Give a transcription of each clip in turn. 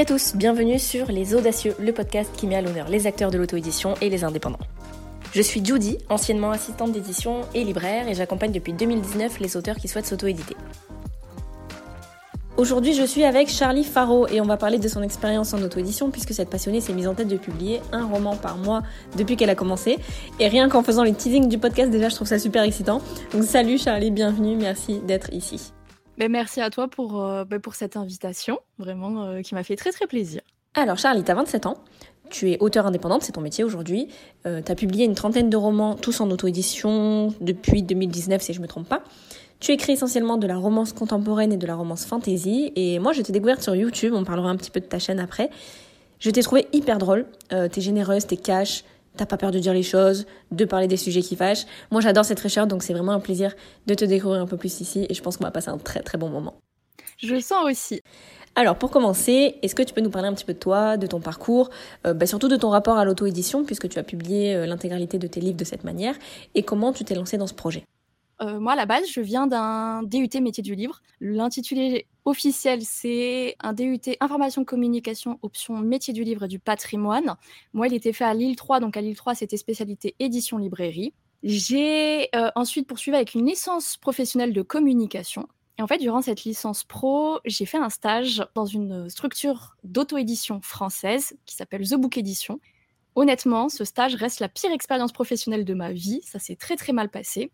À tous, bienvenue sur Les Audacieux, le podcast qui met à l'honneur les acteurs de l'auto-édition et les indépendants. Je suis Judy, anciennement assistante d'édition et libraire, et j'accompagne depuis 2019 les auteurs qui souhaitent s'auto-éditer. Aujourd'hui, je suis avec Charlie Faro et on va parler de son expérience en auto-édition puisque cette passionnée s'est mise en tête de publier un roman par mois depuis qu'elle a commencé. Et rien qu'en faisant les teasing du podcast, déjà, je trouve ça super excitant. Donc, salut Charlie, bienvenue, merci d'être ici. Ben, merci à toi pour, euh, ben, pour cette invitation, vraiment, euh, qui m'a fait très très plaisir. Alors, Charlie, tu as 27 ans. Tu es auteur indépendante, c'est ton métier aujourd'hui. Euh, tu as publié une trentaine de romans, tous en auto-édition, depuis 2019, si je ne me trompe pas. Tu écris essentiellement de la romance contemporaine et de la romance fantasy. Et moi, je t'ai découverte sur YouTube. On parlera un petit peu de ta chaîne après. Je t'ai trouvé hyper drôle. Euh, t'es généreuse, t'es cash. T'as pas peur de dire les choses, de parler des sujets qui fâchent. Moi, j'adore cette fraîcheur, donc c'est vraiment un plaisir de te découvrir un peu plus ici. Et je pense qu'on va passer un très très bon moment. Je le sens aussi. Alors pour commencer, est-ce que tu peux nous parler un petit peu de toi, de ton parcours, euh, bah, surtout de ton rapport à l'auto-édition, puisque tu as publié euh, l'intégralité de tes livres de cette manière, et comment tu t'es lancé dans ce projet? Euh, moi, à la base, je viens d'un DUT métier du livre. L'intitulé officiel, c'est un DUT information communication option métier du livre et du patrimoine. Moi, il était fait à Lille 3, donc à Lille 3, c'était spécialité édition librairie. J'ai euh, ensuite poursuivi avec une licence professionnelle de communication. Et en fait, durant cette licence pro, j'ai fait un stage dans une structure d'auto-édition française qui s'appelle The Book Edition. Honnêtement, ce stage reste la pire expérience professionnelle de ma vie. Ça s'est très très mal passé.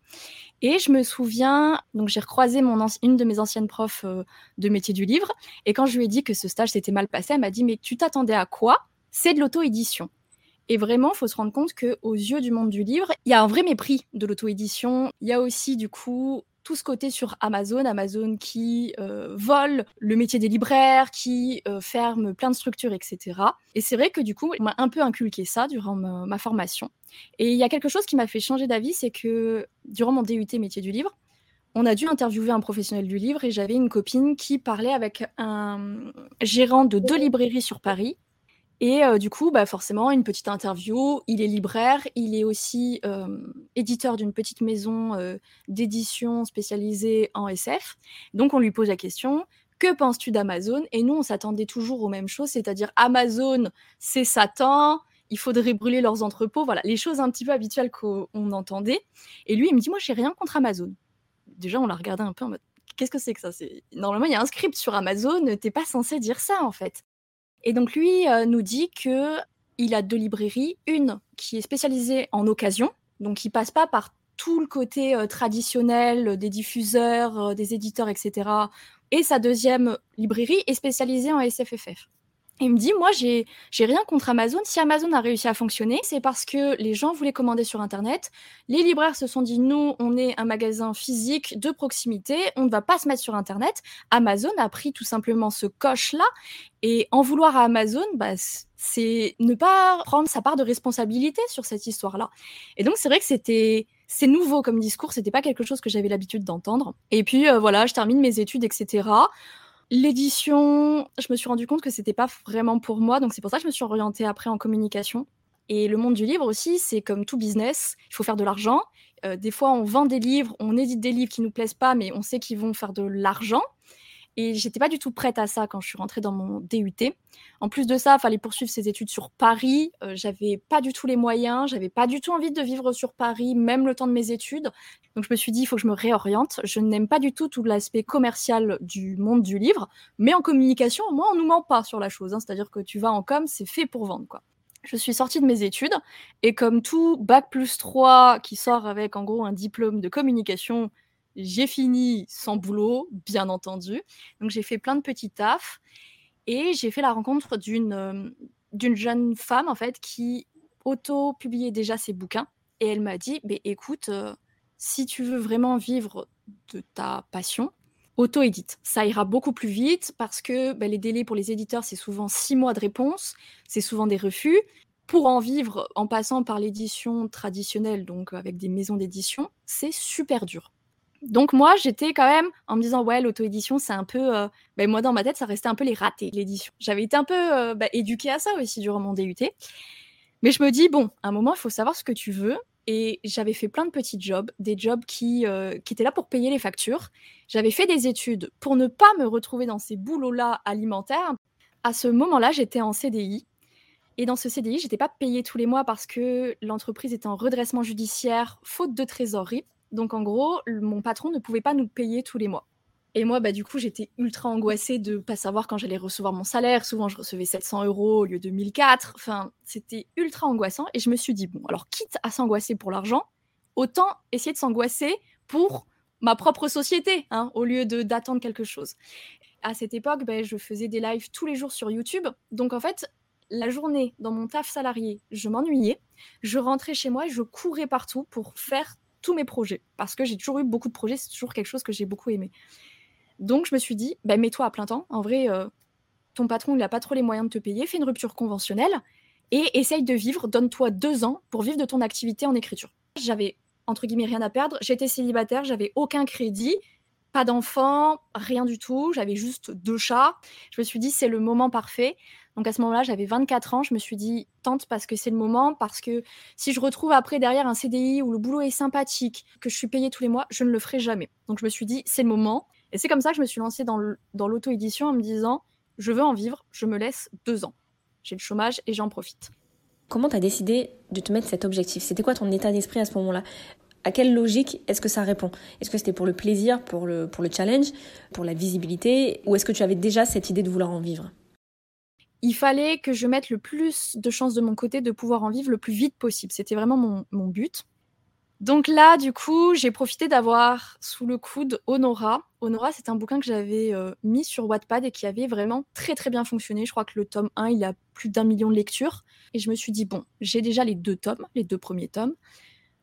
Et je me souviens, donc j'ai recroisé une de mes anciennes profs euh, de métier du livre. Et quand je lui ai dit que ce stage s'était mal passé, elle m'a dit Mais tu t'attendais à quoi? C'est de l'auto-édition. Et vraiment, il faut se rendre compte qu'aux yeux du monde du livre, il y a un vrai mépris de l'auto-édition. Il y a aussi, du coup, tout ce côté sur Amazon, Amazon qui euh, vole le métier des libraires, qui euh, ferme plein de structures, etc. Et c'est vrai que du coup, on m'a un peu inculqué ça durant ma, formation. Et il y a quelque chose qui m'a fait changer d'avis, c'est que durant mon DUT métier du livre, on a dû interviewer un professionnel du livre et j'avais une copine qui parlait avec un gérant de deux librairies sur Paris et du coup, bah, forcément, une petite interview. Il est libraire, il est aussi éditeur d'une petite maison d'édition spécialisée en SF. Donc, on lui pose la question que penses-tu d'Amazon? Et nous, on s'attendait toujours aux mêmes choses, c'est-à-dire Amazon, c'est Satan, il faudrait brûler leurs entrepôts, voilà, les choses un petit peu habituelles qu'on entendait. Et lui, il me dit, moi, j'ai rien contre Amazon. Déjà, on l'a regardé un peu en mode, qu'est-ce que c'est que ça? Normalement, il y a un script sur Amazon, t'es pas censé dire ça, en fait. Et donc lui euh, nous dit que il a deux librairies, une qui est spécialisée en occasion, donc qui passe pas par tout le côté euh, traditionnel des diffuseurs, euh, des éditeurs, etc. Et sa deuxième librairie est spécialisée en SFFF il me dit, moi, j'ai, rien contre Amazon. Si Amazon a réussi à fonctionner, c'est parce que les gens voulaient commander sur Internet. Les libraires se sont dit, nous, on est un magasin physique de proximité, on ne va pas se mettre sur Internet. Amazon a pris tout simplement ce coche-là. Et en vouloir à Amazon, bah, c'est ne pas prendre sa part de responsabilité sur cette histoire-là. Et donc, c'est vrai que c'était, c'est nouveau comme discours, c'était pas quelque chose que j'avais l'habitude d'entendre. Et puis, euh, voilà, je termine mes études, etc. L'édition, je me suis rendu compte que c'était pas vraiment pour moi, donc c'est pour ça que je me suis orientée après en communication. Et le monde du livre aussi, c'est comme tout business, il faut faire de l'argent. Euh, des fois, on vend des livres, on édite des livres qui nous plaisent pas, mais on sait qu'ils vont faire de l'argent. Et j'étais pas du tout prête à ça quand je suis rentrée dans mon DUT. En plus de ça, il fallait poursuivre ses études sur Paris. Euh, j'avais pas du tout les moyens, j'avais pas du tout envie de vivre sur Paris, même le temps de mes études. Donc je me suis dit, il faut que je me réoriente. Je n'aime pas du tout tout l'aspect commercial du monde du livre, mais en communication, au moins, on nous ment pas sur la chose. Hein. C'est-à-dire que tu vas en com, c'est fait pour vendre. Je suis sortie de mes études et comme tout bac plus 3 qui sort avec en gros un diplôme de communication, j'ai fini sans boulot, bien entendu. Donc j'ai fait plein de petits tafs et j'ai fait la rencontre d'une euh, jeune femme en fait qui auto-publiait déjà ses bouquins et elle m'a dit "Mais écoute, euh, si tu veux vraiment vivre de ta passion, auto-édite. Ça ira beaucoup plus vite parce que bah, les délais pour les éditeurs, c'est souvent six mois de réponse, c'est souvent des refus. Pour en vivre en passant par l'édition traditionnelle, donc avec des maisons d'édition, c'est super dur. Donc moi, j'étais quand même en me disant ouais, l'auto-édition, c'est un peu, euh, ben, moi dans ma tête, ça restait un peu les ratés, l'édition. J'avais été un peu euh, bah, éduquée à ça aussi durant mon DUT. Mais je me dis bon, à un moment, il faut savoir ce que tu veux. Et j'avais fait plein de petits jobs, des jobs qui, euh, qui étaient là pour payer les factures. J'avais fait des études pour ne pas me retrouver dans ces boulots-là alimentaires. à ce moment-là, j'étais en CDI. Et dans ce CDI, j'étais pas payée tous les mois parce que l'entreprise était en redressement judiciaire, faute de trésorerie. Donc en gros, mon patron ne pouvait pas nous payer tous les mois. Et moi, bah, du coup, j'étais ultra angoissée de pas savoir quand j'allais recevoir mon salaire. Souvent, je recevais 700 euros au lieu de 1004. Enfin, c'était ultra angoissant. Et je me suis dit, bon, alors quitte à s'angoisser pour l'argent, autant essayer de s'angoisser pour ma propre société, hein, au lieu de d'attendre quelque chose. À cette époque, bah, je faisais des lives tous les jours sur YouTube. Donc en fait, la journée dans mon taf salarié, je m'ennuyais. Je rentrais chez moi et je courais partout pour faire tous mes projets. Parce que j'ai toujours eu beaucoup de projets, c'est toujours quelque chose que j'ai beaucoup aimé. Donc je me suis dit, bah, mets-toi à plein temps. En vrai, euh, ton patron, il n'a pas trop les moyens de te payer. Fais une rupture conventionnelle et essaye de vivre. Donne-toi deux ans pour vivre de ton activité en écriture. J'avais, entre guillemets, rien à perdre. J'étais célibataire, j'avais aucun crédit, pas d'enfant, rien du tout. J'avais juste deux chats. Je me suis dit, c'est le moment parfait. Donc à ce moment-là, j'avais 24 ans. Je me suis dit, tente parce que c'est le moment. Parce que si je retrouve après derrière un CDI où le boulot est sympathique, que je suis payée tous les mois, je ne le ferai jamais. Donc je me suis dit, c'est le moment. Et c'est comme ça que je me suis lancée dans l'auto-édition en me disant, je veux en vivre, je me laisse deux ans. J'ai le chômage et j'en profite. Comment tu as décidé de te mettre cet objectif? C'était quoi ton état d'esprit à ce moment-là? À quelle logique est-ce que ça répond? Est-ce que c'était pour le plaisir, pour le, pour le challenge, pour la visibilité? Ou est-ce que tu avais déjà cette idée de vouloir en vivre? Il fallait que je mette le plus de chances de mon côté de pouvoir en vivre le plus vite possible. C'était vraiment mon, mon but. Donc là, du coup, j'ai profité d'avoir sous le coude Honora. Honora, c'est un bouquin que j'avais euh, mis sur Wattpad et qui avait vraiment très très bien fonctionné. Je crois que le tome 1, il a plus d'un million de lectures. Et je me suis dit, bon, j'ai déjà les deux tomes, les deux premiers tomes.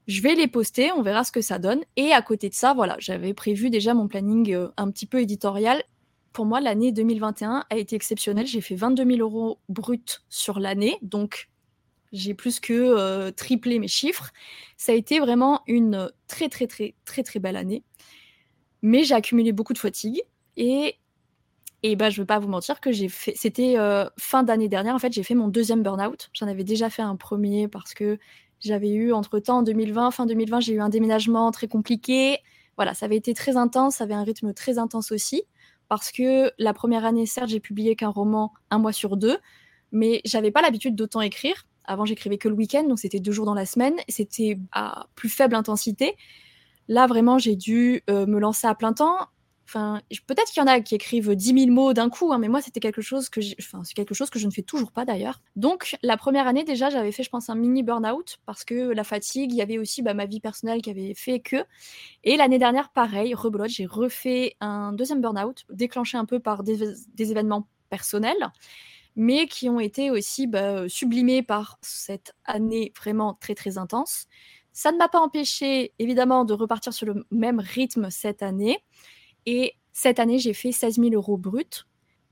Je vais les poster, on verra ce que ça donne. Et à côté de ça, voilà, j'avais prévu déjà mon planning euh, un petit peu éditorial. Pour moi, l'année 2021 a été exceptionnelle. J'ai fait 22 000 euros bruts sur l'année. Donc, j'ai plus que euh, triplé mes chiffres. Ça a été vraiment une très très très très très belle année. Mais j'ai accumulé beaucoup de fatigue et et bah je veux pas vous mentir que j'ai fait c'était euh, fin d'année dernière en fait, j'ai fait mon deuxième burn-out. J'en avais déjà fait un premier parce que j'avais eu entre-temps en 2020, fin 2020, j'ai eu un déménagement très compliqué. Voilà, ça avait été très intense, ça avait un rythme très intense aussi parce que la première année certes, j'ai publié qu'un roman un mois sur deux, mais j'avais pas l'habitude d'autant écrire avant, j'écrivais que le week-end, donc c'était deux jours dans la semaine. C'était à plus faible intensité. Là, vraiment, j'ai dû euh, me lancer à plein temps. Peut-être qu'il y en a qui écrivent 10 000 mots d'un coup, hein, mais moi, c'était quelque chose que enfin, c'est quelque chose que je ne fais toujours pas d'ailleurs. Donc, la première année, déjà, j'avais fait, je pense, un mini burn-out parce que la fatigue, il y avait aussi bah, ma vie personnelle qui avait fait que. Et l'année dernière, pareil, rebelote, j'ai refait un deuxième burn-out, déclenché un peu par des, des événements personnels mais qui ont été aussi bah, sublimés par cette année vraiment très très intense. Ça ne m'a pas empêché évidemment de repartir sur le même rythme cette année. Et cette année, j'ai fait 16 000 euros bruts.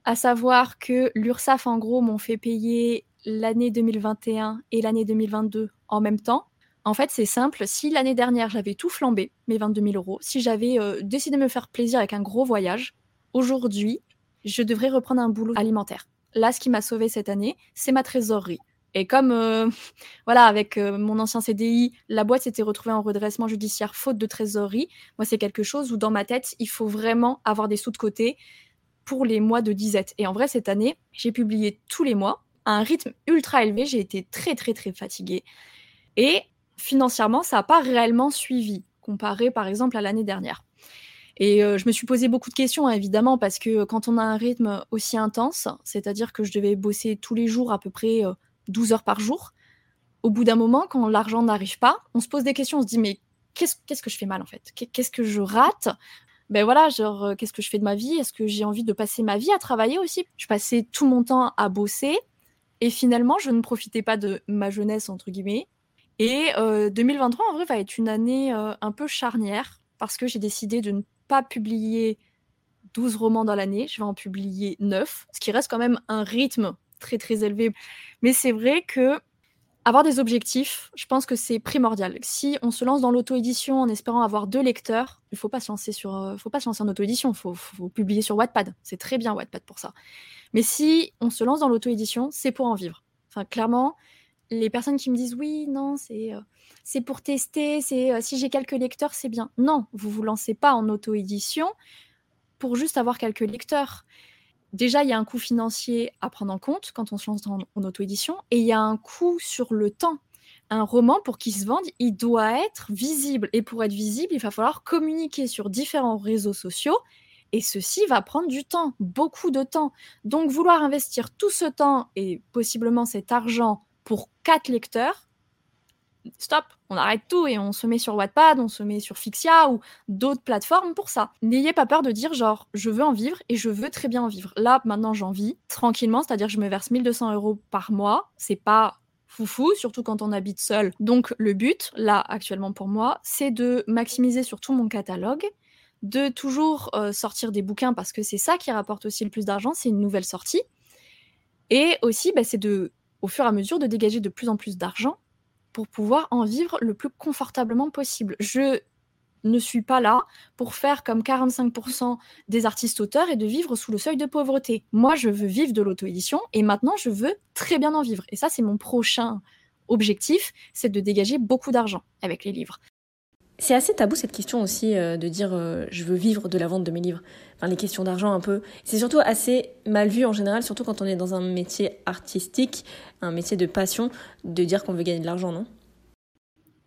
À savoir que l'URSSAF, en gros, m'ont fait payer l'année 2021 et l'année 2022 en même temps. En fait, c'est simple. Si l'année dernière, j'avais tout flambé, mes 22 000 euros, si j'avais euh, décidé de me faire plaisir avec un gros voyage, aujourd'hui, je devrais reprendre un boulot alimentaire. Là, ce qui m'a sauvé cette année, c'est ma trésorerie. Et comme, euh, voilà, avec euh, mon ancien CDI, la boîte s'était retrouvée en redressement judiciaire faute de trésorerie, moi, c'est quelque chose où dans ma tête, il faut vraiment avoir des sous de côté pour les mois de disette. Et en vrai, cette année, j'ai publié tous les mois à un rythme ultra élevé. J'ai été très, très, très fatiguée. Et financièrement, ça n'a pas réellement suivi, comparé par exemple à l'année dernière. Et euh, je me suis posé beaucoup de questions, hein, évidemment, parce que quand on a un rythme aussi intense, c'est-à-dire que je devais bosser tous les jours à peu près 12 euh, heures par jour, au bout d'un moment, quand l'argent n'arrive pas, on se pose des questions, on se dit, mais qu'est-ce que je fais mal en fait? Qu'est-ce que je rate? Ben voilà, genre, euh, qu'est-ce que je fais de ma vie? Est-ce que j'ai envie de passer ma vie à travailler aussi? Je passais tout mon temps à bosser et finalement, je ne profitais pas de ma jeunesse, entre guillemets. Et 2023, en vrai, va être une année un peu charnière parce que j'ai décidé de ne pas publier 12 romans dans l'année, je vais en publier 9, ce qui reste quand même un rythme très très élevé. Mais c'est vrai que avoir des objectifs, je pense que c'est primordial. Si on se lance dans l'auto-édition en espérant avoir deux lecteurs, il faut pas se lancer sur, euh, faut pas se lancer en auto-édition, faut, faut publier sur Wattpad. C'est très bien Wattpad pour ça. Mais si on se lance dans l'auto-édition, c'est pour en vivre. Enfin, clairement, les personnes qui me disent oui, non, c'est euh, pour tester, c'est euh, si j'ai quelques lecteurs, c'est bien. Non, vous vous lancez pas en auto-édition pour juste avoir quelques lecteurs. Déjà, il y a un coût financier à prendre en compte quand on se lance en, en auto-édition, et il y a un coût sur le temps. Un roman, pour qu'il se vende, il doit être visible. Et pour être visible, il va falloir communiquer sur différents réseaux sociaux. Et ceci va prendre du temps, beaucoup de temps. Donc, vouloir investir tout ce temps et possiblement cet argent pour quatre lecteurs, stop, on arrête tout et on se met sur Wattpad, on se met sur Fixia ou d'autres plateformes pour ça. N'ayez pas peur de dire genre je veux en vivre et je veux très bien en vivre. Là maintenant j'en vis tranquillement, c'est-à-dire je me verse 1200 euros par mois. C'est pas foufou, surtout quand on habite seul. Donc le but, là actuellement pour moi, c'est de maximiser surtout mon catalogue, de toujours euh, sortir des bouquins parce que c'est ça qui rapporte aussi le plus d'argent, c'est une nouvelle sortie. Et aussi, bah, c'est de, au fur et à mesure, de dégager de plus en plus d'argent pour pouvoir en vivre le plus confortablement possible. Je ne suis pas là pour faire comme 45% des artistes auteurs et de vivre sous le seuil de pauvreté. Moi, je veux vivre de l'auto-édition et maintenant, je veux très bien en vivre. Et ça, c'est mon prochain objectif, c'est de dégager beaucoup d'argent avec les livres. C'est assez tabou cette question aussi euh, de dire euh, je veux vivre de la vente de mes livres. Enfin, les questions d'argent un peu. C'est surtout assez mal vu en général, surtout quand on est dans un métier artistique, un métier de passion, de dire qu'on veut gagner de l'argent, non?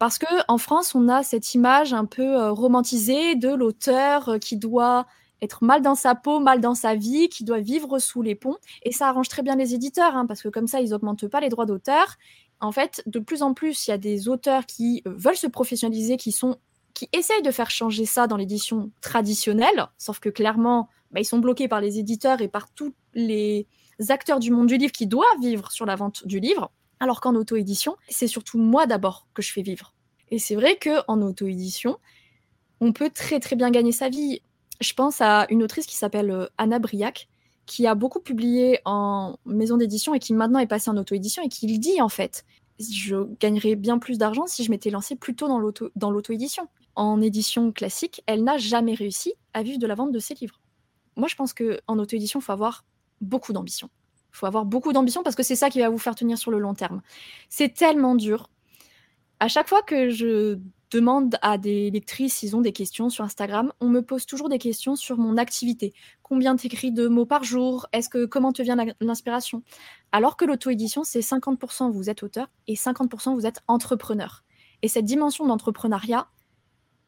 Parce que en France, on a cette image un peu euh, romantisée de l'auteur qui doit être mal dans sa peau, mal dans sa vie, qui doit vivre sous les ponts. Et ça arrange très bien les éditeurs, hein, parce que comme ça, ils n'augmentent pas les droits d'auteur en fait, de plus en plus, il y a des auteurs qui euh, veulent se professionnaliser, qui sont qui essayent de faire changer ça dans l'édition traditionnelle, sauf que clairement, bah, ils sont bloqués par les éditeurs et par tous les acteurs du monde du livre qui doivent vivre sur la vente du livre, alors qu'en auto-édition, c'est surtout moi d'abord que je fais vivre. Et c'est vrai qu'en auto-édition, on peut très très bien gagner sa vie. Je pense à une autrice qui s'appelle euh, Anna Briac, qui a beaucoup publié en maison d'édition et qui maintenant est passé en auto-édition et qui dit en fait. Je gagnerais bien plus d'argent si je m'étais lancée plus tôt dans l'auto-édition. En édition classique, elle n'a jamais réussi à vivre de la vente de ses livres. Moi, je pense qu'en auto-édition, il faut avoir beaucoup d'ambition. Il faut avoir beaucoup d'ambition parce que c'est ça qui va vous faire tenir sur le long terme. C'est tellement dur. À chaque fois que je demande à des lectrices s'ils ont des questions sur Instagram, on me pose toujours des questions sur mon activité. Combien t'écris de mots par jour? Est-ce que comment te vient l'inspiration? Alors que l'auto-édition, c'est 50% vous êtes auteur et 50% vous êtes entrepreneur. Et cette dimension d'entrepreneuriat,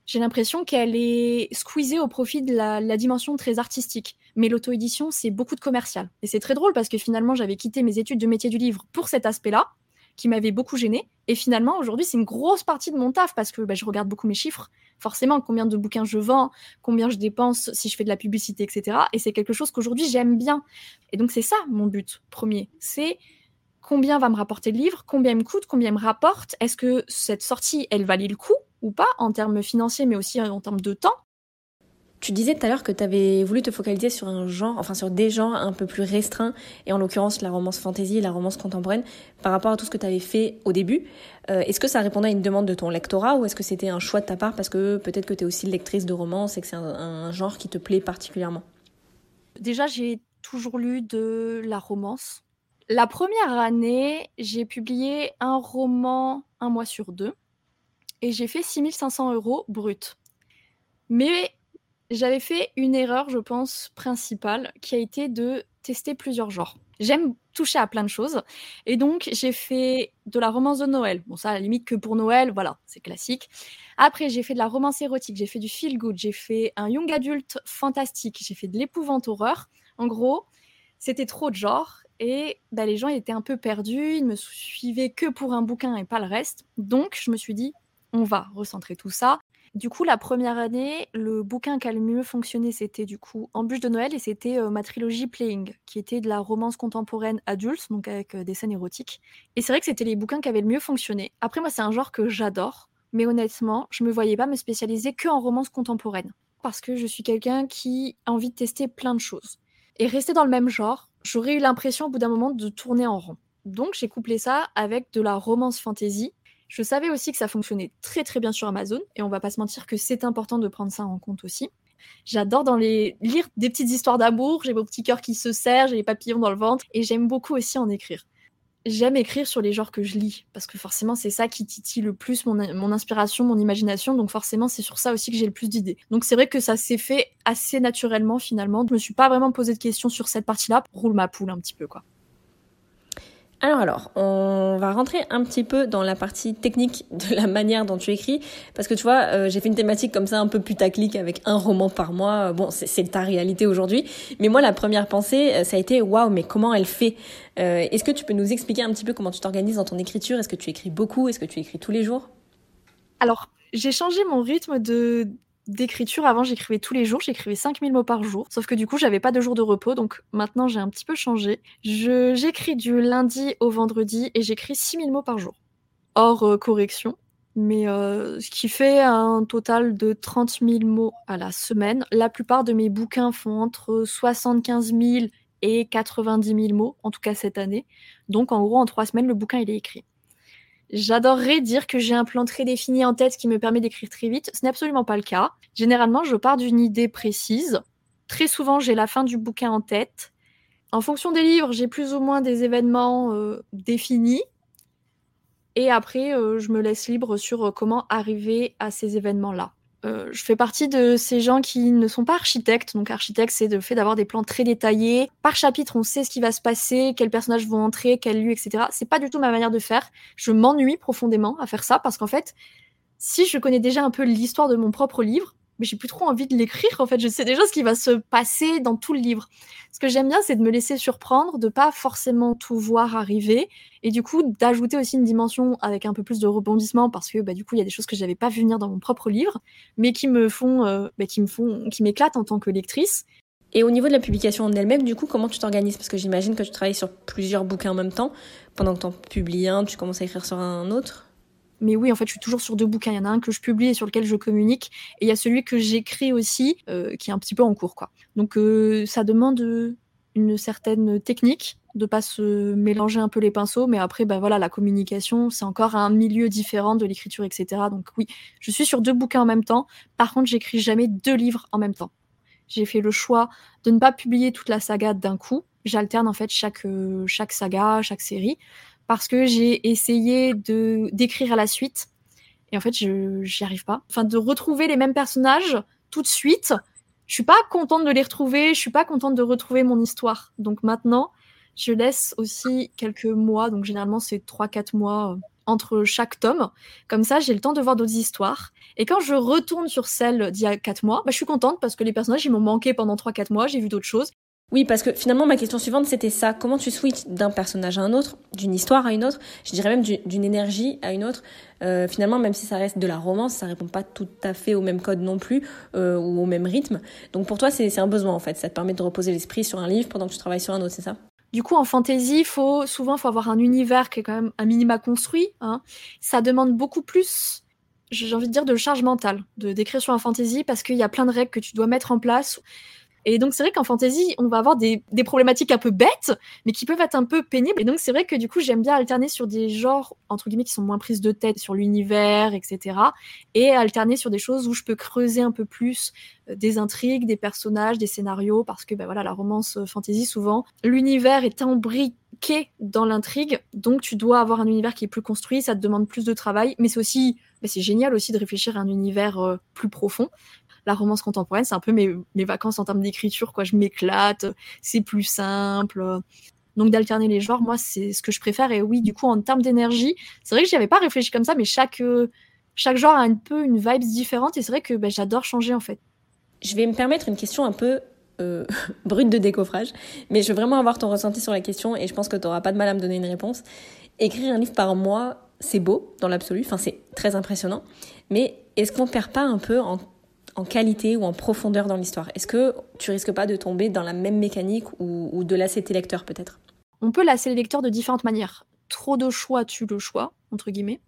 j'ai l'impression qu'elle est squeezée au profit de la, la dimension très artistique. Mais l'auto-édition, c'est beaucoup de commercial. Et c'est très drôle parce que finalement, j'avais quitté mes études de métier du livre pour cet aspect-là qui m'avait beaucoup gêné. Et finalement, aujourd'hui, c'est une grosse partie de mon taf parce que bah, je regarde beaucoup mes chiffres. Forcément, combien de bouquins je vends, combien je dépense si je fais de la publicité, etc. Et c'est quelque chose qu'aujourd'hui, j'aime bien. Et donc, c'est ça mon but premier. C'est combien va me rapporter le livre, combien il me coûte, combien il me rapporte. Est-ce que cette sortie, elle valait le coup ou pas en termes financiers, mais aussi en termes de temps? Tu disais tout à l'heure que tu avais voulu te focaliser sur un genre, enfin sur des genres un peu plus restreints, et en l'occurrence la romance fantasy la romance contemporaine, par rapport à tout ce que tu avais fait au début. Euh, est-ce que ça répondait à une demande de ton lectorat ou est-ce que c'était un choix de ta part parce que peut-être que tu es aussi lectrice de romance et que c'est un, genre qui te plaît particulièrement? Déjà, j'ai toujours lu de la romance. La première année, j'ai publié un roman un mois sur deux et j'ai fait 6500 euros brut. Mais j'avais fait une erreur, je pense, principale, qui a été de tester plusieurs genres. J'aime toucher à plein de choses. Et donc, j'ai fait de la romance de Noël. Bon, ça, à la limite que pour Noël, voilà, c'est classique. Après, j'ai fait de la romance érotique, j'ai fait du feel good, j'ai fait un young adulte fantastique, j'ai fait de l'épouvante horreur. En gros, c'était trop de genres. Et bah, les gens étaient un peu perdus, ils me suivaient que pour un bouquin et pas le reste. Donc, je me suis dit, on va recentrer tout ça. Du coup, la première année, le bouquin qui a le mieux fonctionné, c'était du coup Embûche de Noël et c'était ma trilogie Playing, qui était de la romance contemporaine adulte, donc avec des scènes érotiques. Et c'est vrai que c'était les bouquins qui avaient le mieux fonctionné. Après, moi, c'est un genre que j'adore, mais honnêtement, je me voyais pas me spécialiser que en romance contemporaine, parce que je suis quelqu'un qui a envie de tester plein de choses. Et rester dans le même genre, j'aurais eu l'impression au bout d'un moment de tourner en rond. Donc j'ai couplé ça avec de la romance fantasy, je savais aussi que ça fonctionnait très très bien sur Amazon et on va pas se mentir que c'est important de prendre ça en compte aussi. J'adore dans les lire des petites histoires d'amour, j'ai mon petit cœur qui se serre, j'ai les papillons dans le ventre et j'aime beaucoup aussi en écrire. j'aime écrire sur les genres que je lis, parce que forcément, c'est ça qui titille le plus mon, mon inspiration, mon imagination, donc forcément, c'est sur ça aussi que j'ai le plus d'idées. Donc c'est vrai que ça s'est fait assez naturellement, finalement. Je me suis pas vraiment posé de questions sur cette partie-là. Roule ma poule un petit peu, quoi. Alors alors, on va rentrer un petit peu dans la partie technique de la manière dont tu écris, parce que tu vois, euh, j'ai fait une thématique comme ça un peu putaclic avec un roman par mois. Bon, c'est ta réalité aujourd'hui, mais moi la première pensée, euh, ça a été waouh, mais comment elle fait? Euh, Est-ce que tu peux nous expliquer un petit peu comment tu t'organises dans ton écriture? Est-ce que tu écris beaucoup? Est-ce que tu écris tous les jours? Alors, j'ai changé mon rythme de d'écriture. Avant, j'écrivais tous les jours, j'écrivais 5000 mots par jour. Sauf que du coup, j'avais pas de jour de repos, donc maintenant j'ai un petit peu changé. J'écris du lundi au vendredi et j'écris 6000 mots par jour. Hors euh, correction. Mais euh, ce qui fait un total de 30 000 mots à la semaine. La plupart de mes bouquins font entre 75 000 et 90 000 mots, en tout cas cette année. Donc en gros, en trois semaines, le bouquin il est écrit. J'adorerais dire que j'ai un plan très défini en tête qui me permet d'écrire très vite. Ce n'est absolument pas le cas. Généralement, je pars d'une idée précise. Très souvent, j'ai la fin du bouquin en tête. En fonction des livres, j'ai plus ou moins des événements euh, définis. Et après, euh, je me laisse libre sur euh, comment arriver à ces événements-là. Euh, je fais partie de ces gens qui ne sont pas architectes. Donc, architecte, c'est le fait d'avoir des plans très détaillés. Par chapitre, on sait ce qui va se passer, quels personnages vont entrer, quel lieu, etc. C'est pas du tout ma manière de faire. Je m'ennuie profondément à faire ça parce qu'en fait, si je connais déjà un peu l'histoire de mon propre livre, mais j'ai plus trop envie de l'écrire. En fait, je sais déjà ce qui va se passer dans tout le livre. Ce que j'aime bien, c'est de me laisser surprendre, de pas forcément tout voir arriver, et du coup d'ajouter aussi une dimension avec un peu plus de rebondissement, parce que bah, du coup il y a des choses que j'avais pas vu venir dans mon propre livre, mais qui me font, euh, bah, qui me font, qui m'éclatent en tant que lectrice. Et au niveau de la publication en elle-même, du coup, comment tu t'organises? Parce que j'imagine que tu travailles sur plusieurs bouquins en même temps. Pendant que tu en publies un, tu commences à écrire sur un autre mais oui, en fait, je suis toujours sur deux bouquins. Il y en a un que je publie et sur lequel je communique, et il y a celui que j'écris aussi, euh, qui est un petit peu en cours, quoi. Donc, euh, ça demande une certaine technique de pas se mélanger un peu les pinceaux, mais après, bah voilà, la communication, c'est encore un milieu différent de l'écriture, etc. Donc oui, je suis sur deux bouquins en même temps. Par contre, j'écris jamais deux livres en même temps. J'ai fait le choix de ne pas publier toute la saga d'un coup. J'alterne en fait chaque, euh, chaque saga, chaque série parce que j'ai essayé de d'écrire la suite et en fait je j'y arrive pas. Enfin de retrouver les mêmes personnages tout de suite, je suis pas contente de les retrouver, je suis pas contente de retrouver mon histoire. Donc maintenant, je laisse aussi quelques mois, donc généralement c'est 3 4 mois euh, entre chaque tome. Comme ça, j'ai le temps de voir d'autres histoires. Et quand je retourne sur celle d'il y a 4 mois, bah, je suis contente parce que les personnages, ils m'ont manqué pendant 3-4 mois, j'ai vu d'autres choses. Oui, parce que finalement, ma question suivante, c'était ça. Comment tu switches d'un personnage à un autre, d'une histoire à une autre, je dirais même d'une énergie à une autre euh, Finalement, même si ça reste de la romance, ça répond pas tout à fait au même code non plus, euh, ou au même rythme. Donc pour toi, c'est un besoin en fait. Ça te permet de reposer l'esprit sur un livre pendant que tu travailles sur un autre, c'est ça? Du coup, en fantasy, faut souvent faut avoir un univers qui est quand même un minima construit. Hein. Ça demande beaucoup plus j'ai envie de dire de charge mentale de d'écrire sur un fantasy parce qu'il y a plein de règles que tu dois mettre en place et donc, c'est vrai qu'en fantasy, on va avoir des, problématiques un peu bêtes, mais qui peuvent être un peu pénibles. Et donc, c'est vrai que du coup, j'aime bien alterner sur des genres, entre guillemets, qui sont moins prises de tête sur l'univers, etc. Et alterner sur des choses où je peux creuser un peu plus euh, des intrigues, des personnages, des scénarios, parce que, ben voilà, la romance euh, fantasy, souvent, l'univers est imbriqué dans l'intrigue, donc tu dois avoir un univers qui est plus construit, ça te demande plus de travail, mais c'est aussi, ben c'est génial aussi de réfléchir à un univers euh, plus profond la romance contemporaine, c'est un peu mes, vacances en termes d'écriture, quoi. Je m'éclate, c'est plus simple. Donc d'alterner les genres, moi, c'est ce que je préfère. Et oui, du coup, en termes d'énergie, c'est vrai que j'y avais pas réfléchi comme ça, mais chaque, chaque genre a un peu une vibe différente. Et c'est vrai que ben, j'adore changer, en fait. Je vais me permettre une question un peu euh, brute de décoffrage, mais je veux vraiment avoir ton ressenti sur la question et je pense que tu n'auras pas de mal à me donner une réponse. Écrire un livre par mois, c'est beau dans l'absolu, enfin c'est très impressionnant, mais est-ce qu'on perd pas un peu en en qualité ou en profondeur dans l'histoire Est-ce que tu risques pas de tomber dans la même mécanique ou, de lasser tes lecteurs peut-être? On peut lasser les lecteurs de différentes manières. Trop de choix tue le choix, entre guillemets,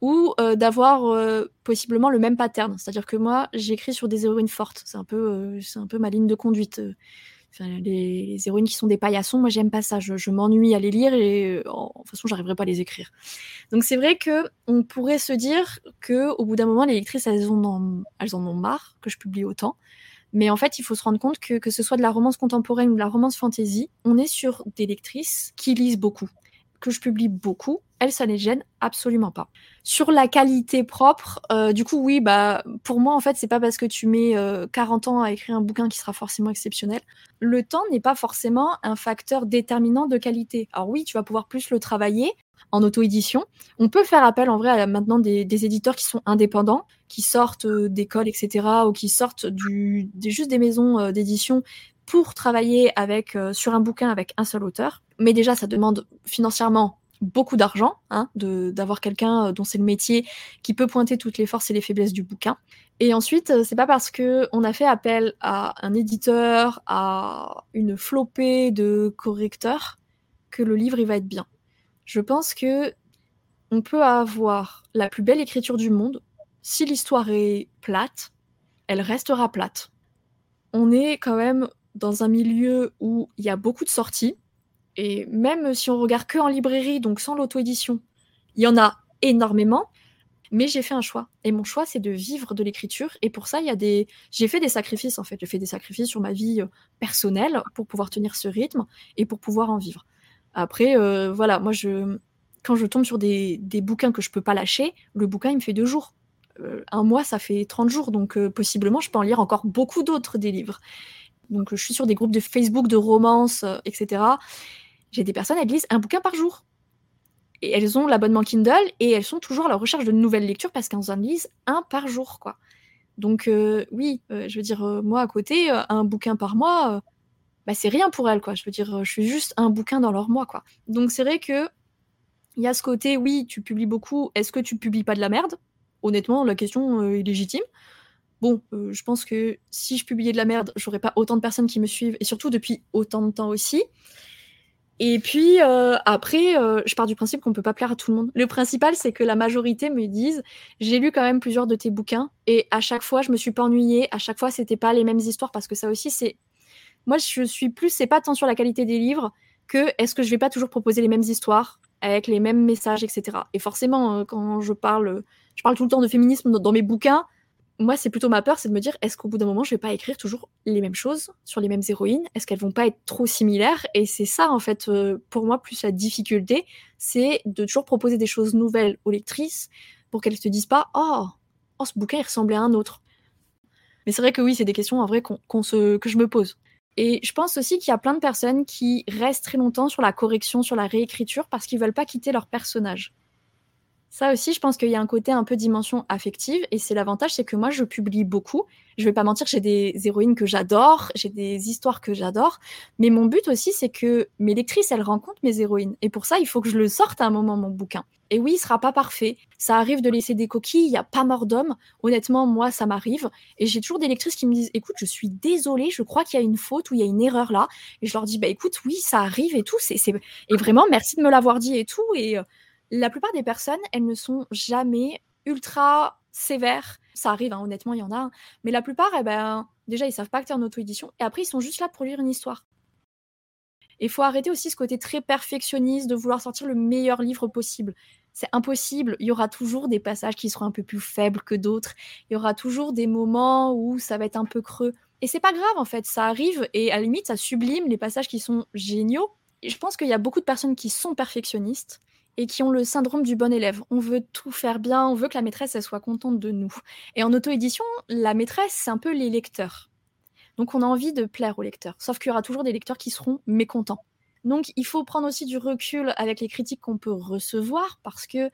ou euh, d'avoir euh, possiblement le même pattern. C'est-à-dire que moi, j'écris sur des héroïnes fortes. C'est un, euh, c'est un peu ma ligne de conduite les, héroïnes qui sont des paillassons, moi j'aime pas ça. Je, m'ennuie à les lire et en, toute façon j'arriverai pas à les écrire. Donc c'est vrai que on pourrait se dire que au bout d'un moment les lectrices elles, ont elles en ont marre que je publie autant. Mais en fait, il faut se rendre compte que que ce soit de la romance contemporaine ou de la romance fantasy, on est sur des lectrices qui lisent beaucoup. Que je publie beaucoup, elles, ça les gêne absolument pas. Sur la qualité propre, euh, du coup, oui, bah, pour moi, en fait, c'est pas parce que tu mets 40 ans à écrire un bouquin qui sera forcément exceptionnel. Le temps n'est pas forcément un facteur déterminant de qualité. Alors oui, tu vas pouvoir plus le travailler, en auto-édition. On peut faire appel en vrai à maintenant des, éditeurs qui sont indépendants, qui sortent euh, d'écoles, etc., ou qui sortent du, des, juste des maisons euh, d'édition pour travailler avec, euh, sur un bouquin avec un seul auteur. Mais déjà, ça demande financièrement beaucoup d'argent, hein, d'avoir quelqu'un dont c'est le métier qui peut pointer toutes les forces et les faiblesses du bouquin. Et ensuite, c'est pas parce que on a fait appel à un éditeur, à une flopée de correcteurs, que le livre il va être bien. Je pense que on peut avoir la plus belle écriture du monde. Si l'histoire est plate, elle restera plate. On est quand même dans un milieu où il y a beaucoup de sorties. Et même si on regarde que en librairie, donc sans l'auto-édition, il y en a énormément. Mais j'ai fait un choix. Et mon choix, c'est de vivre de l'écriture. Et pour ça, il y a des. J'ai fait des sacrifices, en fait. J'ai fait des sacrifices sur ma vie euh, personnelle pour pouvoir tenir ce rythme et pour pouvoir en vivre. Après, euh, voilà, moi, je, quand je tombe sur des, bouquins que je peux pas lâcher, le bouquin, il me fait deux jours. Euh, un mois, ça fait 30 jours, donc possiblement, je peux en lire encore beaucoup d'autres des livres. Donc, je suis sur des groupes de Facebook, de romances, etc. J'ai des personnes, elles lisent un bouquin par jour. Et elles ont l'abonnement Kindle et elles sont toujours à la recherche de nouvelles lectures parce qu'elles en lisent un par jour, quoi. Donc, oui, je veux dire, moi, à côté, un bouquin par mois bah, c'est rien pour elle, quoi. Je veux dire, je suis juste un bouquin dans leur mois, quoi. Donc c'est vrai que il y a ce côté, oui, tu publies beaucoup, est-ce que tu publies pas de la merde? Honnêtement, la question euh, est légitime. Bon, euh, je pense que si je publiais de la merde, j'aurais pas autant de personnes qui me suivent, et surtout depuis autant de temps aussi. Et puis euh, après, je pars du principe qu'on peut pas plaire à tout le monde. Le principal, c'est que la majorité me disent j'ai lu quand même plusieurs de tes bouquins et à chaque fois, je me suis pas ennuyée. À chaque fois, c'était pas les mêmes histoires parce que ça aussi, c'est moi, je suis plus, c'est pas tant sur la qualité des livres que est-ce que je vais pas toujours proposer les mêmes histoires avec les mêmes messages, etc. Et forcément, euh, quand je parle, je parle tout le temps de féminisme dans, mes bouquins, moi, c'est plutôt ma peur, c'est de me dire, est-ce qu'au bout d'un moment, je vais pas écrire toujours les mêmes choses sur les mêmes héroïnes? Est-ce qu'elles vont pas être trop similaires? Et c'est ça, en fait, euh, pour moi, plus la difficulté, c'est de toujours proposer des choses nouvelles aux lectrices pour qu'elles se disent pas, oh, oh, ce bouquin, il ressemblait à un autre. Mais c'est vrai que oui, c'est des questions, en vrai, qu'on se, que je me pose. Et je pense aussi qu'il y a plein de personnes qui restent très longtemps sur la correction, sur la réécriture, parce qu'ils veulent pas quitter leur personnage. Ça aussi, je pense qu'il y a un côté un peu dimension affective, et c'est l'avantage, c'est que moi, je publie beaucoup. Je vais pas mentir, j'ai des héroïnes que j'adore, j'ai des histoires que j'adore, mais mon but aussi, c'est que mes lectrices, elles rencontrent mes héroïnes. Et pour ça, il faut que je le sorte à un moment, mon bouquin. Et oui, il sera pas parfait. Ça arrive de laisser des coquilles, il n'y a pas mort d'homme. Honnêtement, moi, ça m'arrive. Et j'ai toujours des lectrices qui me disent Écoute, je suis désolée, je crois qu'il y a une faute ou il y a une erreur là. Et je leur dis Bah écoute, oui, ça arrive et tout. Et vraiment, merci de me l'avoir dit et tout. Euh, la plupart des personnes, elles ne sont jamais ultra sévères. Ça arrive, hein, honnêtement, il y en a. Mais la plupart, eh ben, déjà, ils savent pas que tu en auto-édition. Et après, ils sont juste là pour lire une histoire. Il faut arrêter aussi ce côté très perfectionniste de vouloir sortir le meilleur livre possible. C'est impossible. Il y aura toujours des passages qui seront un peu plus faibles que d'autres. Il y aura toujours des moments où ça va être un peu creux. Et c'est pas grave en fait, ça arrive et à la limite ça sublime les passages qui sont géniaux. Et je pense qu'il y a beaucoup de personnes qui sont perfectionnistes et qui ont le syndrome du bon élève. On veut tout faire bien, on veut que la maîtresse elle soit contente de nous. Et en auto-édition, la maîtresse, c'est un peu les lecteurs. Donc on a envie de plaire aux lecteurs. Sauf qu'il y aura toujours des lecteurs qui seront mécontents. Donc il faut prendre aussi du recul avec les critiques qu'on peut recevoir parce que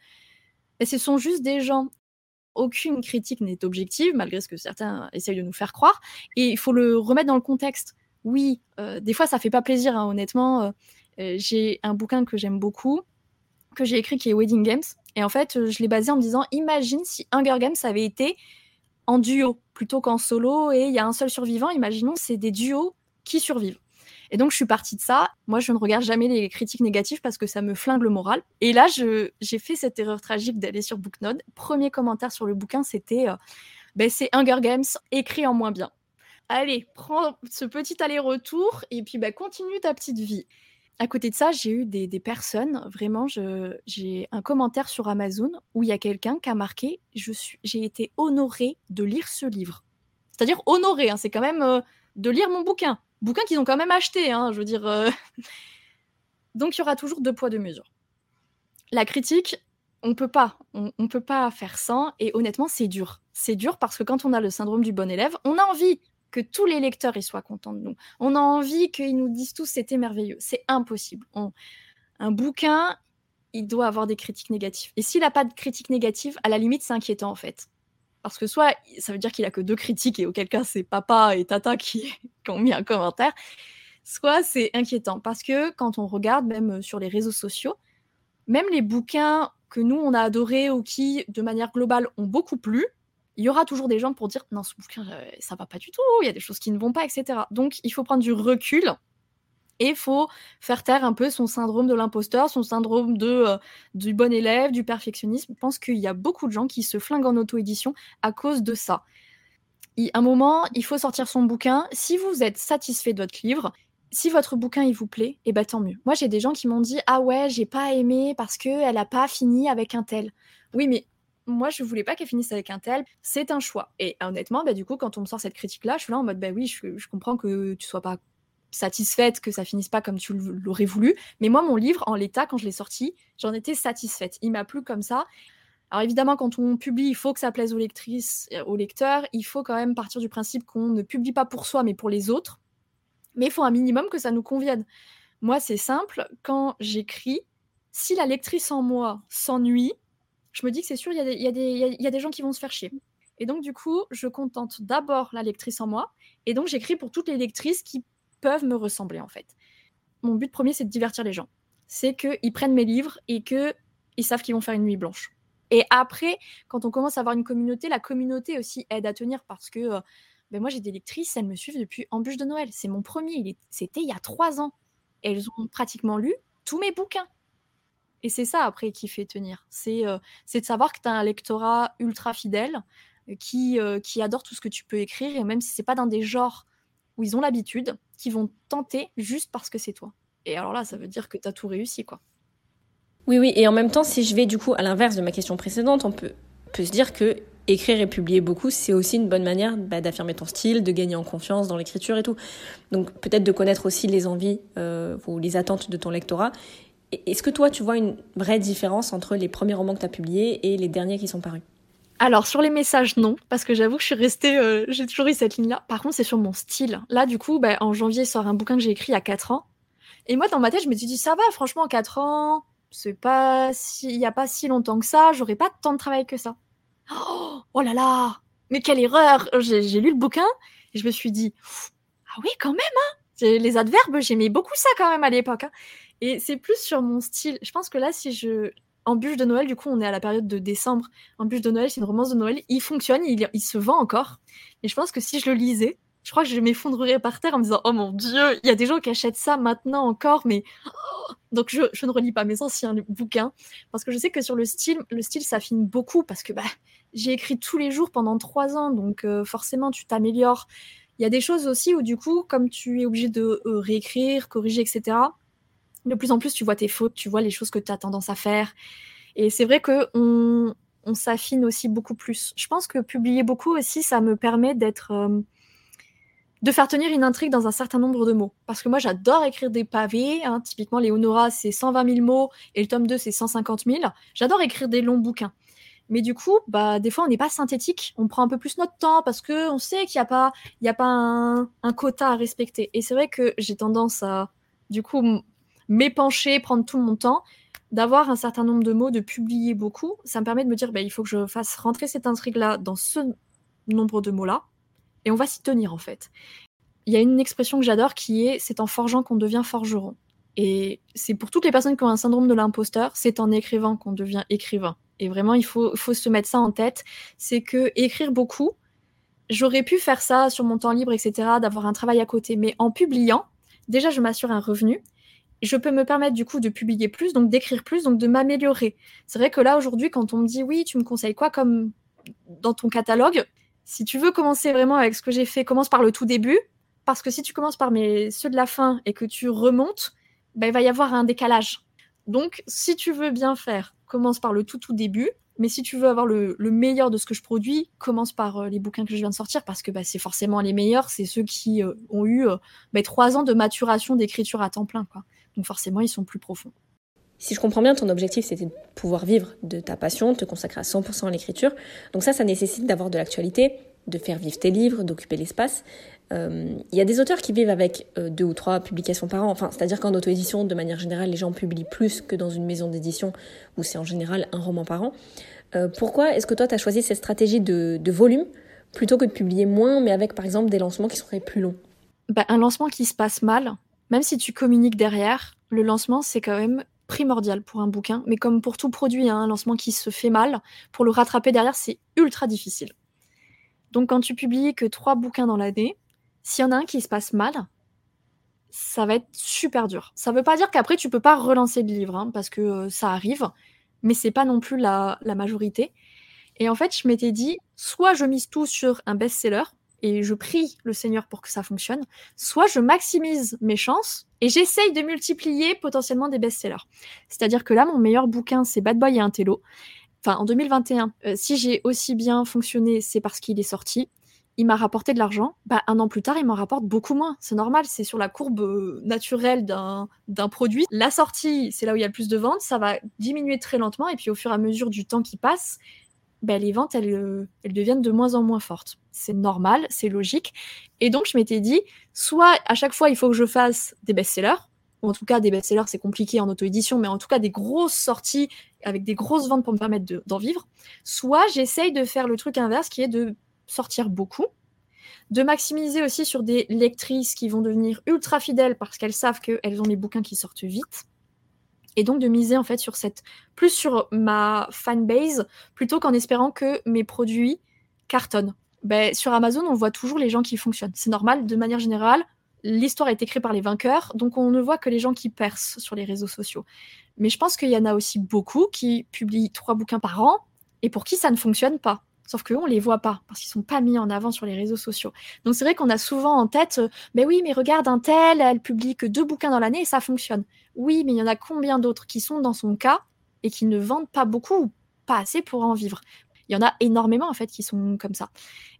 ben, ce sont juste des gens. Aucune critique n'est objective, malgré ce que certains essayent de nous faire croire. Et il faut le remettre dans le contexte. Oui, euh, des fois ça fait pas plaisir, hein, honnêtement. Euh, euh, j'ai un bouquin que j'aime beaucoup, que j'ai écrit qui est Wedding Games. Et en fait, je l'ai basé en me disant imagine si Hunger Games avait été en duo plutôt qu'en solo et il y a un seul survivant. Imaginons, c'est des duos qui survivent. Et donc, je suis partie de ça. Moi, je ne regarde jamais les critiques négatives parce que ça me flingue le moral. Et là, j'ai fait cette erreur tragique d'aller sur Booknode. Premier commentaire sur le bouquin, c'était euh, ben, c'est Hunger Games écrit en moins bien. Allez, prends ce petit aller-retour et puis ben, continue ta petite vie. À côté de ça, j'ai eu des, personnes, vraiment, j'ai un commentaire sur Amazon où il y a quelqu'un qui a marqué J'ai été honorée de lire ce livre. C'est-à-dire honorée, hein, c'est quand même euh, de lire mon bouquin. Bouquin qu'ils ont quand même acheté, hein, je veux dire. Euh. Donc il y aura toujours deux poids, deux mesures. la critique, on peut pas, on, peut pas faire sans. Et honnêtement, c'est dur. C'est dur parce que quand on a le syndrome du bon élève, on a envie que tous les lecteurs y soient contents de nous. On a envie qu'ils nous disent tous c'était merveilleux. C'est impossible. Un bouquin, il doit avoir des critiques négatives. Et s'il n'a pas de critiques négatives, à la limite, c'est inquiétant en fait. Parce que soit ça veut dire qu'il a que deux critiques et auquel cas c'est papa et tata qui, qui ont mis un commentaire, soit c'est inquiétant. Parce que quand on regarde, même sur les réseaux sociaux, même les bouquins que nous on a adorés ou qui, de manière globale, ont beaucoup plu, il y aura toujours des gens pour dire non, ce bouquin, euh, ça va pas du tout, il y a des choses qui ne vont pas, etc. Donc il faut prendre du recul et il faut faire taire un peu son syndrome de l'imposteur, son syndrome de, euh, du bon élève, du perfectionnisme. Je pense qu'il y a beaucoup de gens qui se flinguent en auto-édition à cause de ça. À un moment, il faut sortir son bouquin. Si vous êtes satisfait de votre livre, si votre bouquin il vous plaît, et eh ben tant mieux. Moi j'ai des gens qui m'ont dit ah ouais j'ai pas aimé parce que elle a pas fini avec un tel. Oui mais moi, je voulais pas qu'elle finisse avec un tel. C'est un choix. Et honnêtement, bah, du coup, quand on me sort cette critique-là, je suis là en mode, bah oui, je, comprends que tu sois pas satisfaite, que ça finisse pas comme tu l'aurais voulu. Mais moi, mon livre, en l'état, quand je l'ai sorti, j'en étais satisfaite. Il m'a plu comme ça. Alors évidemment, quand on publie, il faut que ça plaise aux lectrices, euh, aux lecteurs. Il faut quand même partir du principe qu'on ne publie pas pour soi, mais pour les autres. Mais il faut un minimum que ça nous convienne. Moi, c'est simple. Quand j'écris, si la lectrice en moi s'ennuie, je me dis que c'est sûr, il y, a des gens qui vont se faire chier. Et donc, du coup, je contente d'abord la lectrice en moi. Et donc, j'écris pour toutes les lectrices qui peuvent me ressembler, en fait. Mon but premier, c'est de divertir les gens. C'est qu'ils prennent mes livres et qu'ils savent qu'ils vont faire une nuit blanche. Et après, quand on commence à avoir une communauté, la communauté aussi aide à tenir parce que euh, ben moi, j'ai des lectrices, elles me suivent depuis Embûche de Noël. C'est mon premier. C'était il y a trois ans. Elles ont pratiquement lu tous mes bouquins. Et c'est ça après qui fait tenir. C'est euh, de savoir que tu as un lectorat ultra fidèle euh, qui, euh, qui adore tout ce que tu peux écrire, et même si c'est pas dans des genres où ils ont l'habitude, qui vont tenter juste parce que c'est toi. Et alors là, ça veut dire que tu as tout réussi, quoi. Oui, oui, et en même temps, si je vais du coup à l'inverse de ma question précédente, on peut, peut se dire que écrire et publier beaucoup, c'est aussi une bonne manière bah, d'affirmer ton style, de gagner en confiance dans l'écriture et tout. Donc peut-être de connaître aussi les envies ou les attentes de ton lectorat est-ce que toi, tu vois une vraie différence entre les premiers romans que tu as publiés et les derniers qui sont parus? Alors sur les messages non parce que j'avoue que je suis restée euh, j'ai toujours eu cette ligne là par contre c'est sur mon style. Là du coup bah, en janvier sort un bouquin que j'ai écrit il y a 4 ans. Et moi dans ma tête je me suis dit ça va franchement 4 ans c'est pas si il y a pas si longtemps que ça j'aurais pas tant de travail que ça. Oh, oh là là mais quelle erreur. J'ai lu le bouquin et je me suis dit ah oui quand même hein. Les adverbes j'aimais beaucoup ça quand même à l'époque hein. Et c'est plus sur mon style. Je pense que là, si je. En bûche de Noël, du coup, on est à la période de décembre. En bûche de Noël, c'est une romance de Noël. Il fonctionne, il, se vend encore. Et je pense que si je le lisais, je crois que je m'effondrerais par terre en me disant Oh mon Dieu, il y a des gens qui achètent ça maintenant encore, mais. Oh Donc je, je, ne relis pas mes anciens bouquins. Parce que je sais que sur le style, le style s'affine beaucoup. Parce que bah, j'ai écrit tous les jours pendant trois ans. Donc euh, forcément, tu t'améliores. Il y a des choses aussi où, du coup, comme tu es obligé de euh, réécrire, corriger, etc., de plus en plus, tu vois tes fautes, tu vois les choses que tu as tendance à faire. Et c'est vrai que on, s'affine aussi beaucoup plus. Je pense que publier beaucoup aussi, ça me permet d'être. Euh, de faire tenir une intrigue dans un certain nombre de mots. Parce que moi, j'adore écrire des pavés. Hein. Typiquement, Léonora, c'est 120 000 mots et le tome 2, c'est 150 000. J'adore écrire des longs bouquins. Mais du coup, bah, des fois, on n'est pas synthétique. On prend un peu plus notre temps parce qu'on sait qu'il n'y a pas, il y a pas un, un, quota à respecter. Et c'est vrai que j'ai tendance à, du coup, m'épancher, prendre tout mon temps, d'avoir un certain nombre de mots, de publier beaucoup, ça me permet de me dire, bah, il faut que je fasse rentrer cette intrigue-là dans ce nombre de mots-là, et on va s'y tenir en fait. Il y a une expression que j'adore qui est c'est en forgeant qu'on devient forgeron. Et c'est pour toutes les personnes qui ont un syndrome de l'imposteur, c'est en écrivant qu'on devient écrivain. Et vraiment, il faut, faut se mettre ça en tête. C'est que écrire beaucoup, j'aurais pu faire ça sur mon temps libre, etc., d'avoir un travail à côté. Mais en publiant, déjà, je m'assure un revenu je peux me permettre du coup de publier plus, donc d'écrire plus, donc de m'améliorer. C'est vrai que là aujourd'hui, quand on me dit oui, tu me conseilles quoi comme dans ton catalogue, si tu veux commencer vraiment avec ce que j'ai fait, commence par le tout début, parce que si tu commences par mes, ceux de la fin et que tu remontes, ben, il va y avoir un décalage. Donc, si tu veux bien faire, commence par le tout tout début. Mais si tu veux avoir le, meilleur de ce que je produis, commence par euh, les bouquins que je viens de sortir parce que bah, c'est forcément les meilleurs. C'est ceux qui euh, ont eu euh, bah, trois ans de maturation d'écriture à temps plein. Quoi. Donc forcément, ils sont plus profonds. Si je comprends bien, ton objectif, c'était de pouvoir vivre de ta passion, te consacrer à 100% à l'écriture. Donc ça, ça nécessite d'avoir de l'actualité, de faire vivre tes livres, d'occuper l'espace. Euh, il y a des auteurs qui vivent avec euh, deux ou trois publications par an. Enfin, c'est-à-dire qu'en auto-édition, de manière générale, les gens publient plus que dans une maison d'édition où c'est en général un roman par an. Euh, pourquoi est-ce que toi, tu as choisi cette stratégie de, volume plutôt que de publier moins, mais avec par exemple des lancements qui seraient plus longs? Bah, Un lancement qui se passe mal, même si tu communiques derrière, le lancement, c'est quand même primordial pour un bouquin, mais comme pour tout produit, hein, un lancement qui se fait mal, pour le rattraper derrière, c'est ultra difficile. Donc quand tu publies que trois bouquins dans l'année, s'il y en a un qui se passe mal, ça va être super dur. Ça veut pas dire qu'après tu peux pas relancer le livre, hein, parce que euh, ça arrive, mais c'est pas non plus la, la majorité. Et en fait, je m'étais dit, soit je mise tout sur un best-seller, et je prie le Seigneur pour que ça fonctionne, soit je maximise mes chances et j'essaye de multiplier potentiellement des best-sellers. C'est-à-dire que là, mon meilleur bouquin, c'est Bad Boy et Intello. Enfin, en 2021, euh, si j'ai aussi bien fonctionné, c'est parce qu'il est sorti. Il m'a rapporté de l'argent. Bah, un an plus tard, il m'en rapporte beaucoup moins. C'est normal, c'est sur la courbe euh, naturelle d'un produit. La sortie, c'est là où il y a le plus de ventes. Ça va diminuer très lentement. Et puis, au fur et à mesure du temps qui passe, bah, les ventes, elles, euh, elles deviennent de moins en moins fortes. C'est normal, c'est logique. Et donc, je m'étais dit, soit à chaque fois, il faut que je fasse des best-sellers, ou en tout cas, des best-sellers, c'est compliqué en auto-édition, mais en tout cas, des grosses sorties avec des grosses ventes pour me permettre d'en vivre. Soit j'essaye de faire le truc inverse, qui est de sortir beaucoup, de maximiser aussi sur des lectrices qui vont devenir ultra fidèles parce qu'elles savent qu'elles ont les bouquins qui sortent vite et donc de miser en fait sur cette plus sur ma fanbase plutôt qu'en espérant que mes produits cartonnent. Ben, sur Amazon, on voit toujours les gens qui fonctionnent. C'est normal, de manière générale, l'histoire est écrite par les vainqueurs, donc on ne voit que les gens qui percent sur les réseaux sociaux. Mais je pense qu'il y en a aussi beaucoup qui publient trois bouquins par an et pour qui ça ne fonctionne pas. Sauf qu'eux, on les voit pas, parce qu'ils sont pas mis en avant sur les réseaux sociaux. Donc c'est vrai qu'on a souvent en tête, euh, mais oui, mais regarde un tel, elle publie que deux bouquins dans l'année et ça fonctionne. Oui, mais il y en a combien d'autres qui sont dans son cas et qui ne vendent pas beaucoup ou pas assez pour en vivre? Il y en a énormément en fait qui sont comme ça.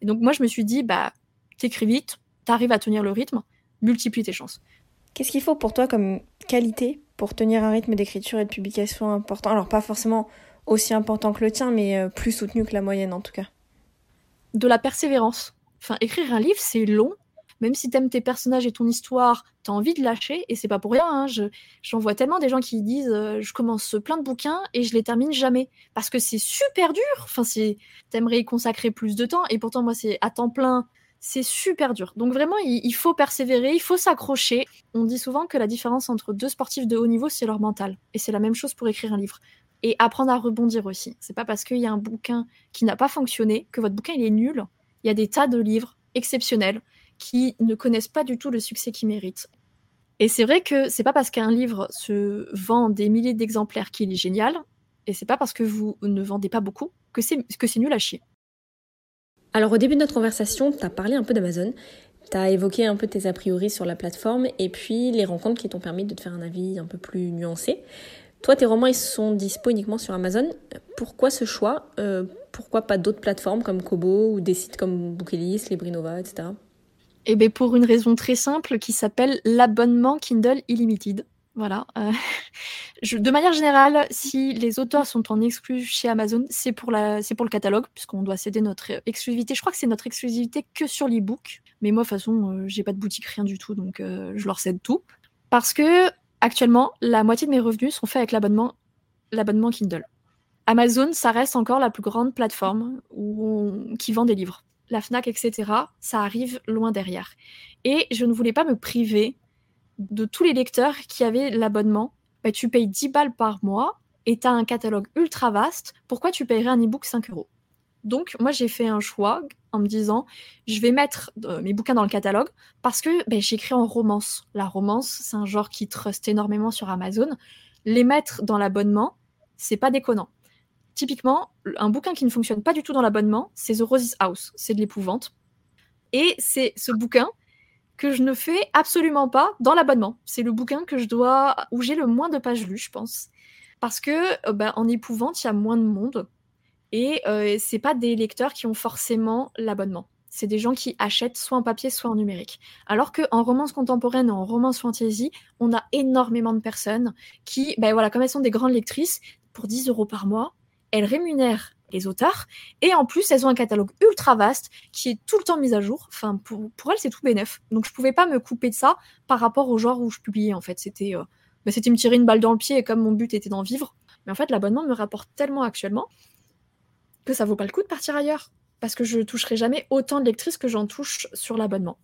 Et donc moi je me suis dit, bah t'écris vite, t'arrives à tenir le rythme, multiplie tes chances. Qu'est-ce qu'il faut pour toi comme qualité pour tenir un rythme d'écriture et de publication important? Alors pas forcément aussi important que le tien, mais euh, plus soutenu que la moyenne en tout cas. De la persévérance. Enfin, écrire un livre, c'est long. Même si t'aimes tes personnages et ton histoire, t'as envie de lâcher, et c'est pas pour rien. Hein. J'en vois tellement des gens qui disent euh, je commence plein de bouquins et je les termine jamais. Parce que c'est super dur. Enfin, t'aimerais y consacrer plus de temps, et pourtant, moi, c'est à temps plein. C'est super dur. Donc vraiment, il faut persévérer, il faut s'accrocher. On dit souvent que la différence entre deux sportifs de haut niveau, c'est leur mental. Et c'est la même chose pour écrire un livre et apprendre à rebondir aussi. C'est pas parce qu'il y a un bouquin qui n'a pas fonctionné que votre bouquin il est nul. Il y a des tas de livres exceptionnels qui ne connaissent pas du tout le succès qu'ils méritent. Et c'est vrai que c'est pas parce qu'un livre se vend des milliers d'exemplaires qu'il est génial, et c'est pas parce que vous ne vendez pas beaucoup que c'est que c'est nul à chier. Alors au début de notre conversation, tu as parlé un peu d'Amazon, tu as évoqué un peu tes a priori sur la plateforme et puis les rencontres qui t'ont permis de te faire un avis un peu plus nuancé. Toi, tes romans, ils sont dispo uniquement sur Amazon. Pourquoi ce choix? Euh, Pourquoi pas d'autres plateformes comme Kobo ou des sites comme Bookelist, Librinova, etc. Eh bien, pour une raison très simple qui s'appelle l'abonnement Kindle Illimité. Voilà. Euh, de manière générale, si les auteurs sont en exclu chez Amazon, c'est pour, pour le catalogue, puisqu'on doit céder notre exclusivité. Je crois que c'est notre exclusivité que sur l'e-book. Mais moi, de toute façon, euh, j'ai pas de boutique, rien du tout, donc je leur cède tout. Parce que Actuellement, la moitié de mes revenus sont faits avec l'abonnement Kindle. Amazon, ça reste encore la plus grande plateforme qui vend des livres. La FNAC, etc., ça arrive loin derrière. Et je ne voulais pas me priver de tous les lecteurs qui avaient l'abonnement. Bah, tu payes 10 balles par mois et tu as un catalogue ultra vaste. Pourquoi tu paierais un e-book 5 euros? Donc, moi, j'ai fait un choix en me disant, je vais mettre euh, mes bouquins dans le catalogue parce que ben, j'écris en romance. La romance, c'est un genre qui trust énormément sur Amazon. Les mettre dans l'abonnement, c'est pas déconnant. Typiquement, un bouquin qui ne fonctionne pas du tout dans l'abonnement, c'est The Roses House. C'est de l'épouvante. Et c'est ce bouquin que je ne fais absolument pas dans l'abonnement. C'est le bouquin que je dois où j'ai le moins de pages lues, je pense. Parce que euh, ben, en épouvante, il y a moins de monde et euh, c'est pas des lecteurs qui ont forcément l'abonnement. c'est des gens qui achètent soit en papier, soit en numérique. Alors qu'en romance contemporaine et en romance fantasy, on a énormément de personnes qui, ben voilà, comme elles sont des grandes lectrices, pour 10 euros par mois, elles rémunèrent les auteurs et en plus elles ont un catalogue ultra vaste qui est tout le temps mis à jour. Enfin, pour, pour elles, c'est tout bénef. Donc je pouvais pas me couper de ça par rapport au genre où je publiais en fait. C'était euh, ben, c'était me tirer une balle dans le pied et comme mon but était d'en vivre. Mais en fait, l'abonnement me rapporte tellement actuellement que ça vaut pas le coup de partir ailleurs parce que je toucherai jamais autant de lectrices que j'en touche sur l'abonnement.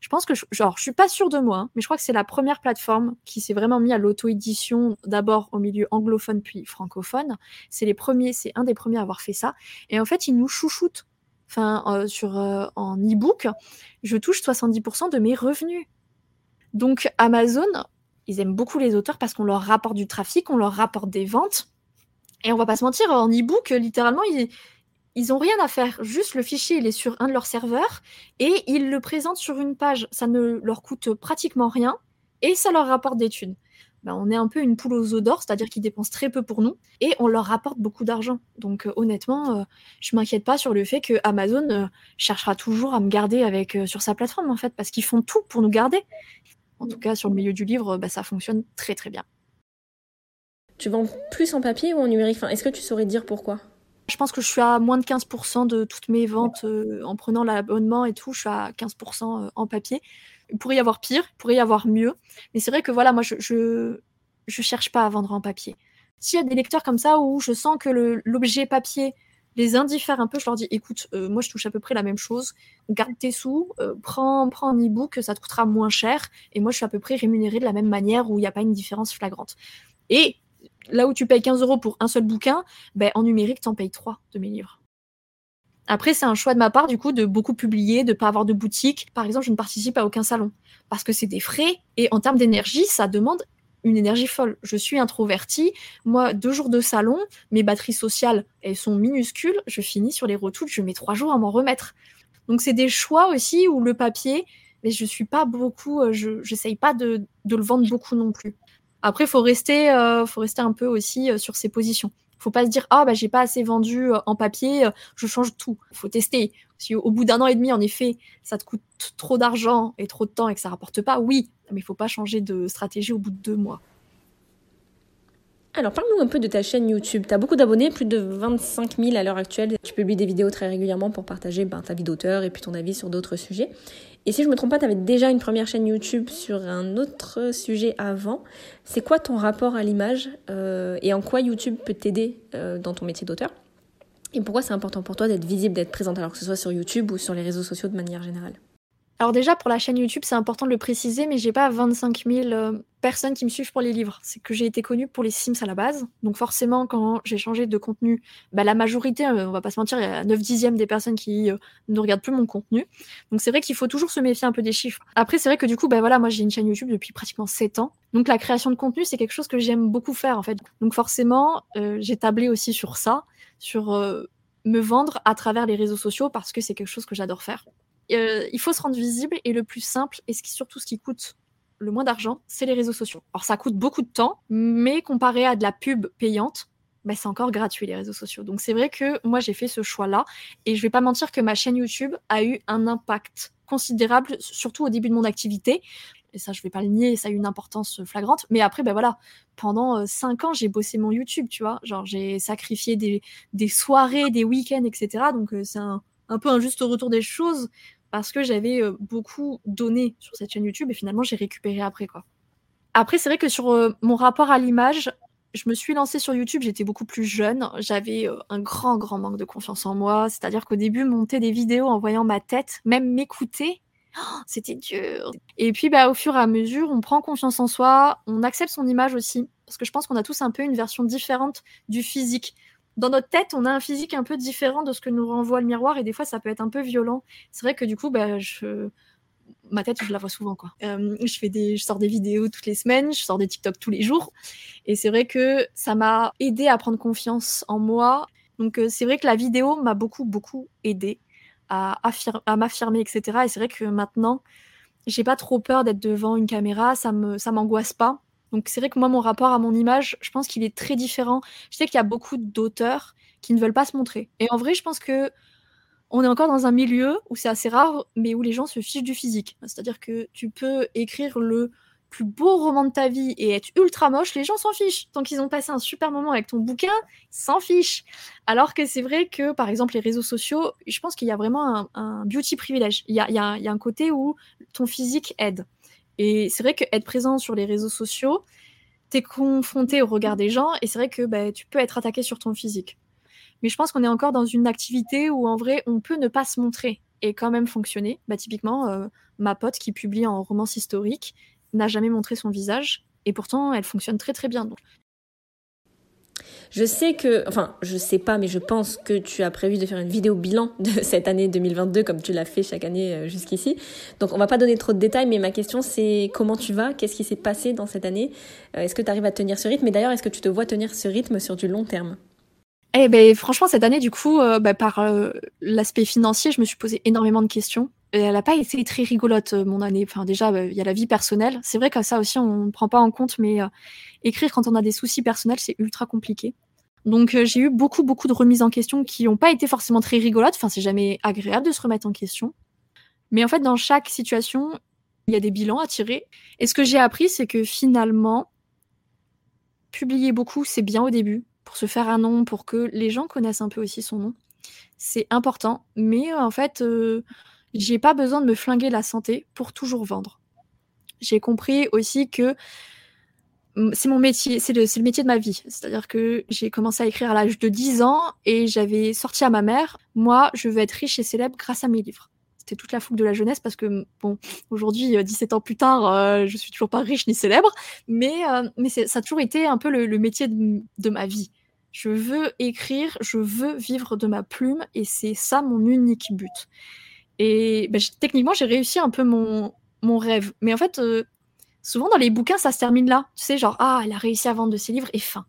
Je pense que, je, genre, je suis pas sûre de moi, hein, mais je crois que c'est la première plateforme qui s'est vraiment mis à l'auto-édition, d'abord au milieu anglophone puis francophone. C'est les premiers, c'est un des premiers à avoir fait ça. Et en fait, ils nous chouchoutent. Enfin, euh, euh, en e-book, je touche 70% de mes revenus. Donc Amazon, ils aiment beaucoup les auteurs parce qu'on leur rapporte du trafic, on leur rapporte des ventes. Et on va pas se mentir, en e-book, littéralement, ils, ils ont rien à faire, juste le fichier il est sur un de leurs serveurs et ils le présentent sur une page. Ça ne leur coûte pratiquement rien et ça leur rapporte des thunes. Ben, on est un peu une poule aux œufs d'or, c'est-à-dire qu'ils dépensent très peu pour nous et on leur rapporte beaucoup d'argent. Donc euh, honnêtement, euh, je m'inquiète pas sur le fait que Amazon euh, cherchera toujours à me garder avec sur sa plateforme en fait, parce qu'ils font tout pour nous garder. En tout cas, sur le milieu du livre, ben, ça fonctionne très très bien. Tu vends plus en papier ou en numérique? Est-ce que tu saurais dire pourquoi? Je pense que je suis à moins de 15% de toutes mes ventes euh, en prenant l'abonnement et tout. Je suis à 15% euh, en papier. Il pourrait y avoir pire, il pourrait y avoir mieux. Mais c'est vrai que voilà, moi, je, je, cherche pas à vendre en papier. S'il y a des lecteurs comme ça où je sens que l'objet papier les indiffère un peu, je leur dis écoute, euh, moi je touche à peu près la même chose, garde tes sous, prends, prends un e-book, ça te coûtera moins cher, et moi je suis à peu près rémunérée de la même manière où il n'y a pas une différence flagrante. Et là où tu payes 15 euros pour un seul bouquin, ben, en numérique, tu en payes 3 de mes livres. Après, c'est un choix de ma part, du coup, de beaucoup publier, de ne pas avoir de boutique. Par exemple, je ne participe à aucun salon parce que c'est des frais et en termes d'énergie, ça demande une énergie folle. Je suis introvertie. Moi, deux jours de salon, mes batteries sociales, elles sont minuscules. Je finis sur les retouches, je mets trois jours à m'en remettre. Donc, c'est des choix aussi où le papier, mais je suis pas beaucoup, euh, je n'essaye pas de, de le vendre beaucoup non plus. Après, faut euh, faut rester un peu aussi euh, sur ses positions. Faut pas se dire ah bah j'ai pas assez vendu euh, en papier, je change tout. Faut tester. Si au bout d'un an et demi, en effet, ça te coûte trop d'argent et trop de temps et que ça rapporte pas, oui, mais il faut pas changer de stratégie au bout de deux mois. Alors parle-nous un peu de ta chaîne YouTube. Tu as beaucoup d'abonnés, plus de 25 000 à l'heure actuelle. Tu publies des vidéos très régulièrement pour partager ben, ta vie d'auteur et puis ton avis sur d'autres sujets. Et si je me trompe pas, tu avais déjà une première chaîne YouTube sur un autre sujet avant. C'est quoi ton rapport à l'image euh, et en quoi YouTube peut t'aider euh, dans ton métier d'auteur? Et pourquoi c'est important pour toi d'être visible, d'être présente, alors que ce soit sur YouTube ou sur les réseaux sociaux de manière générale? Alors déjà pour la chaîne YouTube, c'est important de le préciser, mais j'ai pas 25 000 euh, personnes qui me suivent pour les livres. C'est que j'ai été connue pour les Sims à la base. Donc forcément, quand j'ai changé de contenu, bah, la majorité, euh, on va pas se mentir, il y a 9 dixièmes des personnes qui euh, ne regardent plus mon contenu. Donc c'est vrai qu'il faut toujours se méfier un peu des chiffres. Après, c'est vrai que du coup, bah voilà, moi j'ai une chaîne YouTube depuis pratiquement 7 ans. Donc la création de contenu, c'est quelque chose que j'aime beaucoup faire en fait. Donc forcément, j'ai tablé aussi sur ça, sur me vendre à travers les réseaux sociaux parce que c'est quelque chose que j'adore faire. Euh, il faut se rendre visible et le plus simple et ce qui, surtout ce qui coûte le moins d'argent, c'est les réseaux sociaux. Alors ça coûte beaucoup de temps, mais comparé à de la pub payante, bah, c'est encore gratuit les réseaux sociaux. Donc c'est vrai que moi j'ai fait ce choix-là et je vais pas mentir que ma chaîne YouTube a eu un impact considérable, surtout au début de mon activité. Et ça, je vais pas le nier, ça a eu une importance flagrante. Mais après, ben voilà, pendant cinq ans, j'ai bossé mon YouTube, tu vois. Genre, j'ai sacrifié des, des soirées, des week-ends, etc. Donc, c'est un, un peu un juste retour des choses parce que j'avais euh, beaucoup donné sur cette chaîne YouTube et finalement j'ai récupéré après quoi. Après c'est vrai que sur euh, mon rapport à l'image, je me suis lancée sur YouTube, j'étais beaucoup plus jeune, j'avais euh, un grand grand manque de confiance en moi, c'est-à-dire qu'au début monter des vidéos en voyant ma tête, même m'écouter, oh, c'était dur. Et puis bah au fur et à mesure, on prend confiance en soi, on accepte son image aussi parce que je pense qu'on a tous un peu une version différente du physique dans notre tête, on a un physique un peu différent de ce que nous renvoie le miroir et des fois, ça peut être un peu violent. C'est vrai que du coup, bah, je... ma tête, je la vois souvent. Quoi. Euh, je, fais des... je sors des vidéos toutes les semaines, je sors des TikTok tous les jours. Et c'est vrai que ça m'a aidé à prendre confiance en moi. Donc, euh, c'est vrai que la vidéo m'a beaucoup, beaucoup aidé à, à m'affirmer, etc. Et c'est vrai que maintenant, j'ai pas trop peur d'être devant une caméra, ça me ça m'angoisse pas. Donc c'est vrai que moi, mon rapport à mon image, je pense qu'il est très différent. Je sais qu'il y a beaucoup d'auteurs qui ne veulent pas se montrer. Et en vrai, je pense que on est encore dans un milieu où c'est assez rare, mais où les gens se fichent du physique. C'est-à-dire que tu peux écrire le plus beau roman de ta vie et être ultra moche, les gens s'en fichent. Tant qu'ils ont passé un super moment avec ton bouquin, ils s'en fichent. Alors que c'est vrai que, par exemple, les réseaux sociaux, je pense qu'il y a vraiment un, beauty privilège. Il y a, un côté où ton physique aide. Et c'est vrai qu'être présent sur les réseaux sociaux, t'es confronté au regard des gens et c'est vrai que bah, tu peux être attaqué sur ton physique. Mais je pense qu'on est encore dans une activité où en vrai, on peut ne pas se montrer et quand même fonctionner. Bah, typiquement, euh, ma pote qui publie en romance historique n'a jamais montré son visage et pourtant elle fonctionne très très bien. Je sais que, enfin, je sais pas, mais je pense que tu as prévu de faire une vidéo bilan de cette année 2022 comme tu l'as fait chaque année euh, jusqu'ici. Donc, on va pas donner trop de détails, mais ma question c'est comment tu vas? Qu'est-ce qui s'est passé dans cette année? Euh, Est-ce que tu arrives à tenir ce rythme? Et d'ailleurs, est-ce que tu te vois tenir ce rythme sur du long terme? Eh ben, franchement, cette année, du coup, euh, bah, par l'aspect financier, je me suis posé énormément de questions. Elle n'a pas été très rigolote, euh, mon année. Enfin, déjà, bah, il y a la vie personnelle. C'est vrai que ça aussi, on ne prend pas en compte, mais écrire quand on a des soucis personnels, c'est ultra compliqué. Donc, j'ai eu beaucoup, beaucoup de remises en question qui n'ont pas été forcément très rigolotes. Enfin, c'est jamais agréable de se remettre en question. Mais en fait, dans chaque situation, il y a des bilans à tirer. Et ce que j'ai appris, c'est que finalement, publier beaucoup, c'est bien au début pour se faire un nom, pour que les gens connaissent un peu aussi son nom. C'est important, mais euh, en fait, euh, j'ai pas besoin de me flinguer la santé pour toujours vendre. J'ai compris aussi que c'est mon métier, c'est le, métier de ma vie. C'est-à-dire que j'ai commencé à écrire à l'âge de 10 ans et j'avais sorti à ma mère, moi, je veux être riche et célèbre grâce à mes livres. C'était toute la fougue de la jeunesse parce que, bon, aujourd'hui, 17 euh, ans plus tard, je suis toujours pas riche ni célèbre, mais, mais ça a toujours été un peu le, métier de, ma vie. Je veux écrire, je veux vivre de ma plume et c'est ça mon unique but. Et ben, techniquement, j'ai réussi un peu mon, mon rêve. Mais en fait, euh, souvent dans les bouquins, ça se termine là. Tu sais, genre, ah, elle a réussi à vendre de ses livres et fin.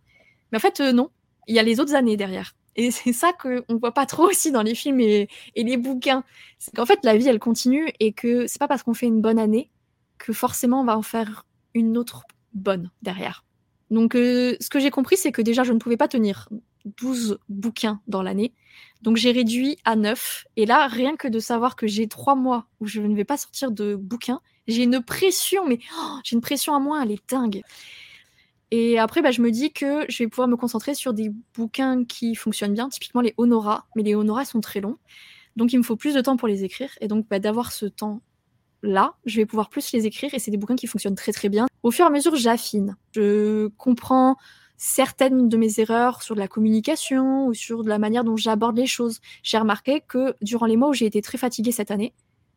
Mais en fait, euh, non. Il y a les autres années derrière. Et c'est ça qu'on ne voit pas trop aussi dans les films et, et les bouquins. C'est qu'en fait, la vie, elle continue et que c'est pas parce qu'on fait une bonne année que forcément on va en faire une autre bonne derrière. Donc, euh, ce que j'ai compris, c'est que déjà, je ne pouvais pas tenir 12 bouquins dans l'année. Donc, j'ai réduit à 9. Et là, rien que de savoir que j'ai 3 mois où je ne vais pas sortir de bouquins, j'ai une pression, mais oh, j'ai une pression à moins, elle est dingue. Et après, bah, je me dis que je vais pouvoir me concentrer sur des bouquins qui fonctionnent bien, typiquement les honoras. Mais les honoras sont très longs. Donc, il me faut plus de temps pour les écrire. Et donc, bah, d'avoir ce temps là, je vais pouvoir plus les écrire et c'est des bouquins qui fonctionnent très très bien. Au fur et à mesure, j'affine. Je comprends certaines de mes erreurs sur de la communication ou sur de la manière dont j'aborde les choses. J'ai remarqué que durant les mois où j'ai été très fatiguée cette année,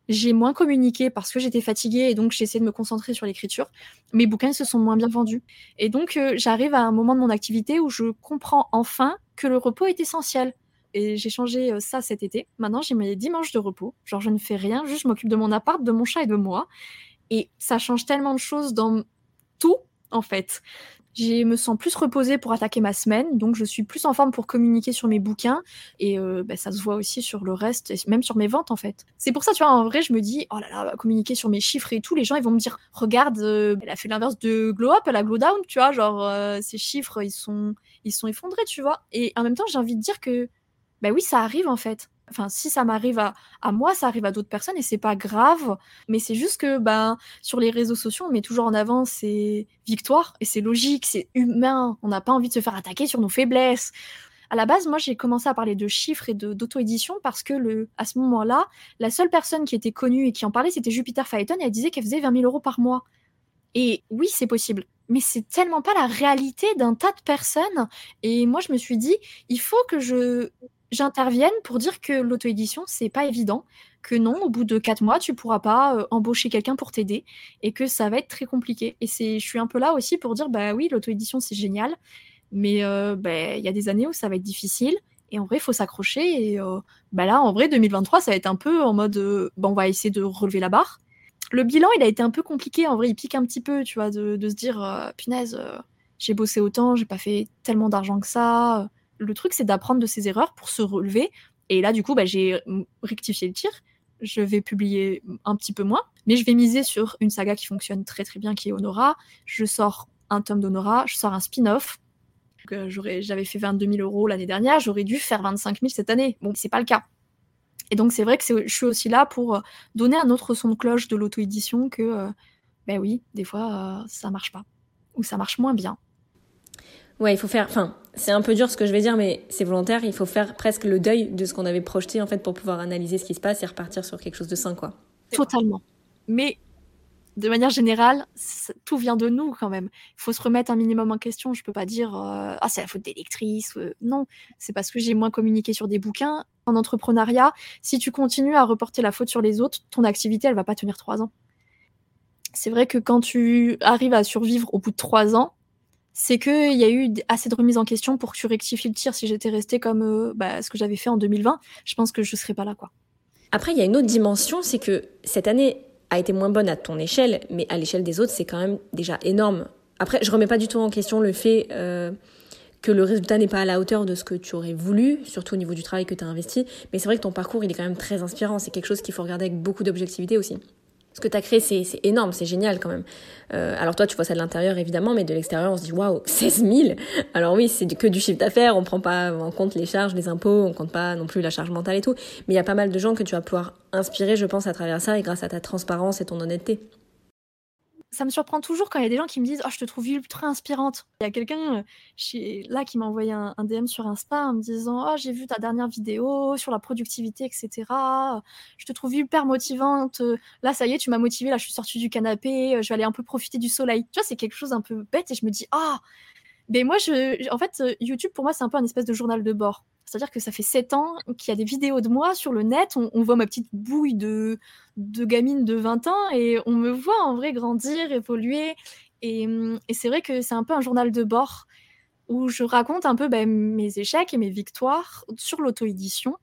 j'ai moins communiqué parce que j'étais fatiguée et donc j'ai essayé de me concentrer sur l'écriture. Mes bouquins se sont moins bien vendus. Et donc euh, j'arrive à un moment de mon activité où je comprends enfin que le repos est essentiel et j'ai changé euh, ça cet été. Maintenant, j'ai mes dimanches de repos. Genre, je ne fais rien, juste je m'occupe de mon appart, de mon chat et de moi. Et ça change tellement de choses dans tout, en fait. Je me sens plus reposée pour attaquer ma semaine, donc je suis plus en forme pour communiquer sur mes bouquins, et euh, bah, ça se voit aussi sur le reste, et même sur mes ventes en fait. C'est pour ça, tu vois, en vrai, je me dis, oh là là, communiquer sur mes chiffres et tout, les gens ils vont me dire, regarde, euh, elle a fait l'inverse de glow up, elle a glow down, tu vois, genre ces chiffres ils sont, ils sont effondrés, tu vois. Et en même temps, j'ai envie de dire que ben oui, ça arrive en fait. Enfin, si ça m'arrive à, moi, ça arrive à d'autres personnes et c'est pas grave. Mais c'est juste que ben, sur les réseaux sociaux, on met toujours en avant ces victoires et c'est logique, c'est humain. On n'a pas envie de se faire attaquer sur nos faiblesses. À la base, moi, j'ai commencé à parler de chiffres et d'auto-édition parce que à ce moment-là, la seule personne qui était connue et qui en parlait, c'était Jupiter Phaeton et elle disait qu'elle faisait 20 000 euros par mois. Et oui, c'est possible. Mais c'est tellement pas la réalité d'un tas de personnes. Et moi, je me suis dit, il faut que je j'intervienne pour dire que l'auto-édition, c'est pas évident, que non, au bout de quatre mois, tu pourras pas euh, embaucher quelqu'un pour t'aider et que ça va être très compliqué. Et je suis un peu là aussi pour dire, bah oui, l'auto-édition, c'est génial, mais euh, bah, il y a des années où ça va être difficile. Et en vrai, il faut s'accrocher. Et euh, bah là, en vrai, 2023, ça va être un peu en mode, bon, on va essayer de relever la barre. Le bilan, il a été un peu compliqué. En vrai, il pique un petit peu, tu vois, de, de se dire, punaise, j'ai bossé autant, j'ai pas fait tellement d'argent que ça le truc, c'est d'apprendre de ses erreurs pour se relever. Et là, du coup, bah, j'ai rectifié le tir. Je vais publier un petit peu moins, mais je vais miser sur une saga qui fonctionne très très bien, qui est Honora. Je sors un tome d'Honora, je sors un spin-off. Euh, j'avais fait 22 000 euros l'année dernière, j'aurais dû faire 25 000 cette année. Bon, c'est pas le cas. Et donc c'est vrai que je suis aussi là pour donner un autre son de cloche de l'auto-édition que, ben oui, des fois ça marche pas ou ça marche moins bien. Ouais, il faut faire. Enfin, c'est un peu dur ce que je vais dire, mais c'est volontaire. Il faut faire presque le deuil de ce qu'on avait projeté en fait pour pouvoir analyser ce qui se passe et repartir sur quelque chose de sain, quoi. Totalement. Mais de manière générale, tout vient de nous quand même. Il faut se remettre un minimum en question. Je peux pas dire euh, ah c'est la faute des lectrices. Euh, non, c'est parce que j'ai moins communiqué sur des bouquins. En entrepreneuriat, si tu continues à reporter la faute sur les autres, ton activité elle va pas tenir trois ans. C'est vrai que quand tu arrives à survivre au bout de trois ans, c'est qu'il y a eu assez de remises en question pour que tu rectifies le tir. Si j'étais restée comme euh, bah, ce que j'avais fait en 2020, je pense que je serais pas là. Après, il y a une autre dimension, c'est que cette année, a été moins bonne à ton échelle, mais à l'échelle des autres, c'est quand même déjà énorme. Après, je remets pas du tout en question le fait euh, que le résultat n'est pas à la hauteur de ce que tu aurais voulu, surtout au niveau du travail que tu as investi, mais c'est vrai que ton parcours, il est quand même très inspirant. C'est quelque chose qu'il faut regarder avec beaucoup d'objectivité aussi ce que tu as créé, c'est énorme, c'est génial quand même. Euh, alors toi, tu vois ça de l'intérieur évidemment, mais de l'extérieur, on se dit waouh, 16 000 Alors oui, c'est que du chiffre d'affaires, on prend pas en compte les charges, les impôts, on compte pas non plus la charge mentale et tout. Mais il y a pas mal de gens que tu vas pouvoir inspirer, je pense, à travers ça et grâce à ta transparence et ton honnêteté ça me surprend toujours quand il y a des gens qui me disent Oh, je te trouve ultra inspirante. Il y a quelqu'un euh, là qui m'a envoyé un, DM sur Insta en me disant Oh, j'ai vu ta dernière vidéo sur la productivité, etc. Je te trouve hyper motivante. Là, ça y est, tu m'as motivée. Là, je suis sortie du canapé. Je vais aller un peu profiter du soleil. Tu vois, c'est quelque chose un peu bête et je me dis Ah, mais moi, je, en fait, YouTube, pour moi, c'est un peu un espèce de journal de bord. C'est-à-dire que ça fait 7 ans qu'il y a des vidéos de moi sur le net. On, voit ma petite bouille de, gamine de 20 ans et on me voit en vrai grandir, évoluer. Et, et c'est vrai que c'est un peu un journal de bord où je raconte un peu ben, mes échecs et mes victoires sur l'auto-édition.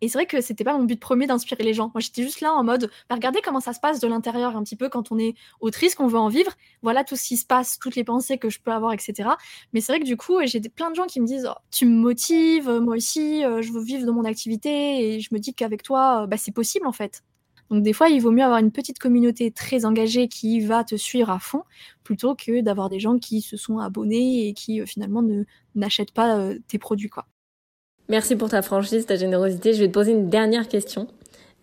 Et c'est vrai que c'était pas mon but premier d'inspirer les gens. Moi, j'étais juste là en mode, bah, regardez comment ça se passe de l'intérieur un petit peu quand on est autrice, qu'on veut en vivre. Voilà tout ce qui se passe, toutes les pensées que je peux avoir, etc. Mais c'est vrai que du coup, j'ai plein de gens qui me disent, oh, tu me motives, moi aussi, euh, je veux vivre de mon activité, et je me dis qu'avec toi, euh, bah, c'est possible en fait. Donc des fois, il vaut mieux avoir une petite communauté très engagée qui va te suivre à fond, plutôt que d'avoir des gens qui se sont abonnés et qui euh, finalement ne n'achètent pas tes produits. Merci pour ta franchise, ta générosité. Je vais te poser une dernière question.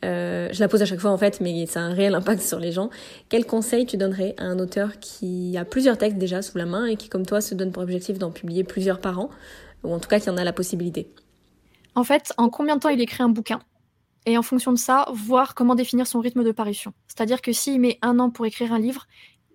Euh, je la pose à chaque fois en fait, mais ça a un réel impact sur les gens. Quel conseil tu donnerais à un auteur qui a plusieurs textes déjà sous la main et qui, comme toi, se donne pour objectif d'en publier plusieurs par an, ou en tout cas qui en a la possibilité? En fait, en combien de temps il écrit un bouquin? Et en fonction de ça, voir comment définir son rythme de parution. C'est-à-dire que s'il met un an pour écrire un livre,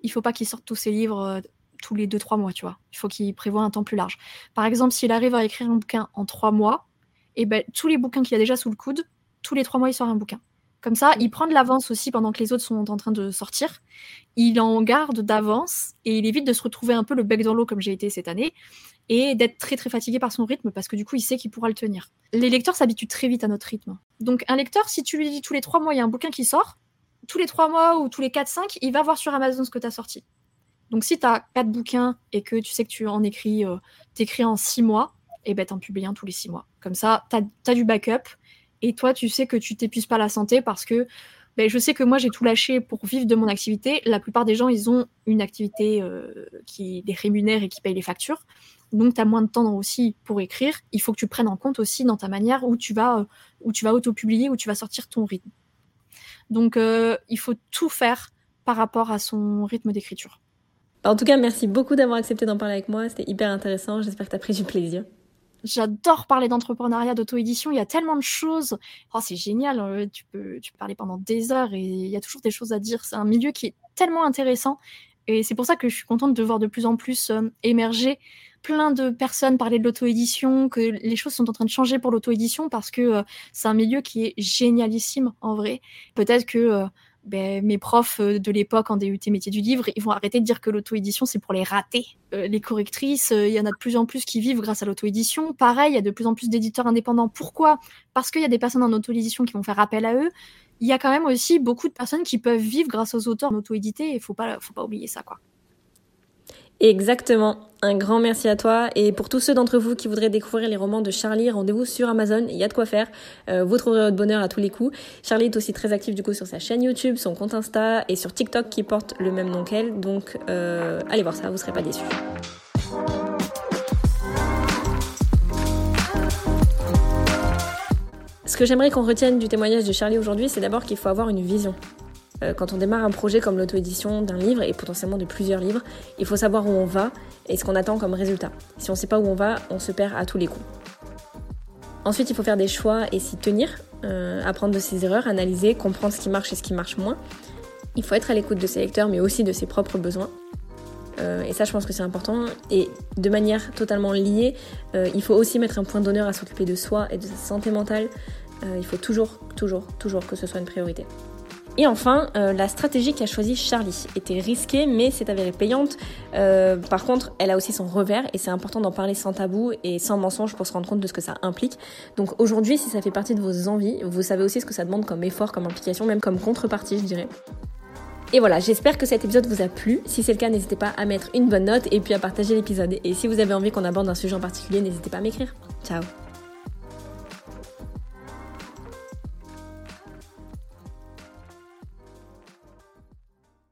il faut pas qu'il sorte tous ses livres euh, tous les 2-3 mois, tu vois. Il faut qu'il prévoie un temps plus large. Par exemple, s'il arrive à écrire un bouquin en 3 mois, et eh ben, tous les bouquins qu'il a déjà sous le coude, tous les 3 mois, il sort un bouquin. Comme ça, il prend de l'avance aussi pendant que les autres sont en train de sortir. Il en garde d'avance et il évite de se retrouver un peu le bec dans l'eau comme j'ai été cette année et d'être très très fatigué par son rythme parce que du coup il sait qu'il pourra le tenir. Les lecteurs s'habituent très vite à notre rythme. Donc un lecteur, si tu lui dis tous les 3 mois il y a un bouquin qui sort, tous les 3 mois ou tous les 4-5, il va voir sur Amazon ce que tu as sorti. Donc si tu as quatre bouquins et que tu sais que tu en écris, euh, t'écris en six mois, et eh ben t'en publies un tous les six mois. Comme ça, tu as, du backup et toi tu sais que tu t'épuises pas la santé parce que ben, je sais que moi j'ai tout lâché pour vivre de mon activité. La plupart des gens ils ont une activité euh, qui les rémunère et qui paye les factures. Donc tu as moins de temps aussi pour écrire. Il faut que tu prennes en compte aussi dans ta manière où tu vas, euh, où tu vas auto-publier, où tu vas sortir ton rythme. Donc euh, il faut tout faire par rapport à son rythme d'écriture. En tout cas, merci beaucoup d'avoir accepté d'en parler avec moi. C'était hyper intéressant. J'espère que tu as pris du plaisir. J'adore parler d'entrepreneuriat, d'auto-édition. Il y a tellement de choses. Oh, c'est génial. Euh, tu peux, tu peux parler pendant des heures et il y a toujours des choses à dire. C'est un milieu qui est tellement intéressant. Et c'est pour ça que je suis contente de voir de plus en plus euh, émerger plein de personnes parler de l'auto-édition, que les choses sont en train de changer pour l'auto-édition parce que euh, c'est un milieu qui est génialissime en vrai. Peut-être que ben, mes profs euh, de l'époque en DUT métier du livre, ils vont arrêter de dire que l'auto-édition c'est pour les ratés. Euh, les correctrices, euh, il y en a de plus en plus qui vivent grâce à l'auto-édition. Pareil, il y a de plus en plus d'éditeurs indépendants. Pourquoi? Parce qu'il y a des personnes en auto-édition qui vont faire appel à eux. Il y a quand même aussi beaucoup de personnes qui peuvent vivre grâce aux auteurs en auto-édité et faut pas, faut pas oublier ça, quoi. Exactement. Un grand merci à toi. Et pour tous ceux d'entre vous qui voudraient découvrir les romans de Charlie, rendez-vous sur Amazon. Il y a de quoi faire. Euh, vous trouverez votre bonheur à tous les coups. Charlie est aussi très active du coup sur sa chaîne YouTube, son compte Insta et sur TikTok qui porte le même nom qu'elle. Donc euh, allez voir ça, vous serez pas déçus. Ce que j'aimerais qu'on retienne du témoignage de Charlie aujourd'hui, c'est d'abord qu'il faut avoir une vision. Euh, quand on démarre un projet comme l'auto-édition d'un livre et potentiellement de plusieurs livres, il faut savoir où on va et ce qu'on attend comme résultat. Si on ne sait pas où on va, on se perd à tous les coups. Ensuite, il faut faire des choix et s'y tenir, euh, apprendre de ses erreurs, analyser, comprendre ce qui marche et ce qui marche moins. Il faut être à l'écoute de ses lecteurs, mais aussi de ses propres besoins. Euh, et ça, je pense que c'est important. Et de manière totalement liée, il faut aussi mettre un point d'honneur à s'occuper de soi et de sa santé mentale. il faut toujours, toujours, toujours que ce soit une priorité. Et enfin, euh, la stratégie qu'a choisie Charlie était risquée, mais s'est avérée payante. Euh, par contre, elle a aussi son revers, et c'est important d'en parler sans tabou et sans mensonge pour se rendre compte de ce que ça implique. Donc aujourd'hui, si ça fait partie de vos envies, vous savez aussi ce que ça demande comme effort, comme implication, même comme contrepartie, je dirais. Et voilà, j'espère que cet épisode vous a plu. Si c'est le cas, n'hésitez pas à mettre une bonne note et puis à partager l'épisode. Et si vous avez envie qu'on aborde un sujet en particulier, n'hésitez pas à m'écrire. Ciao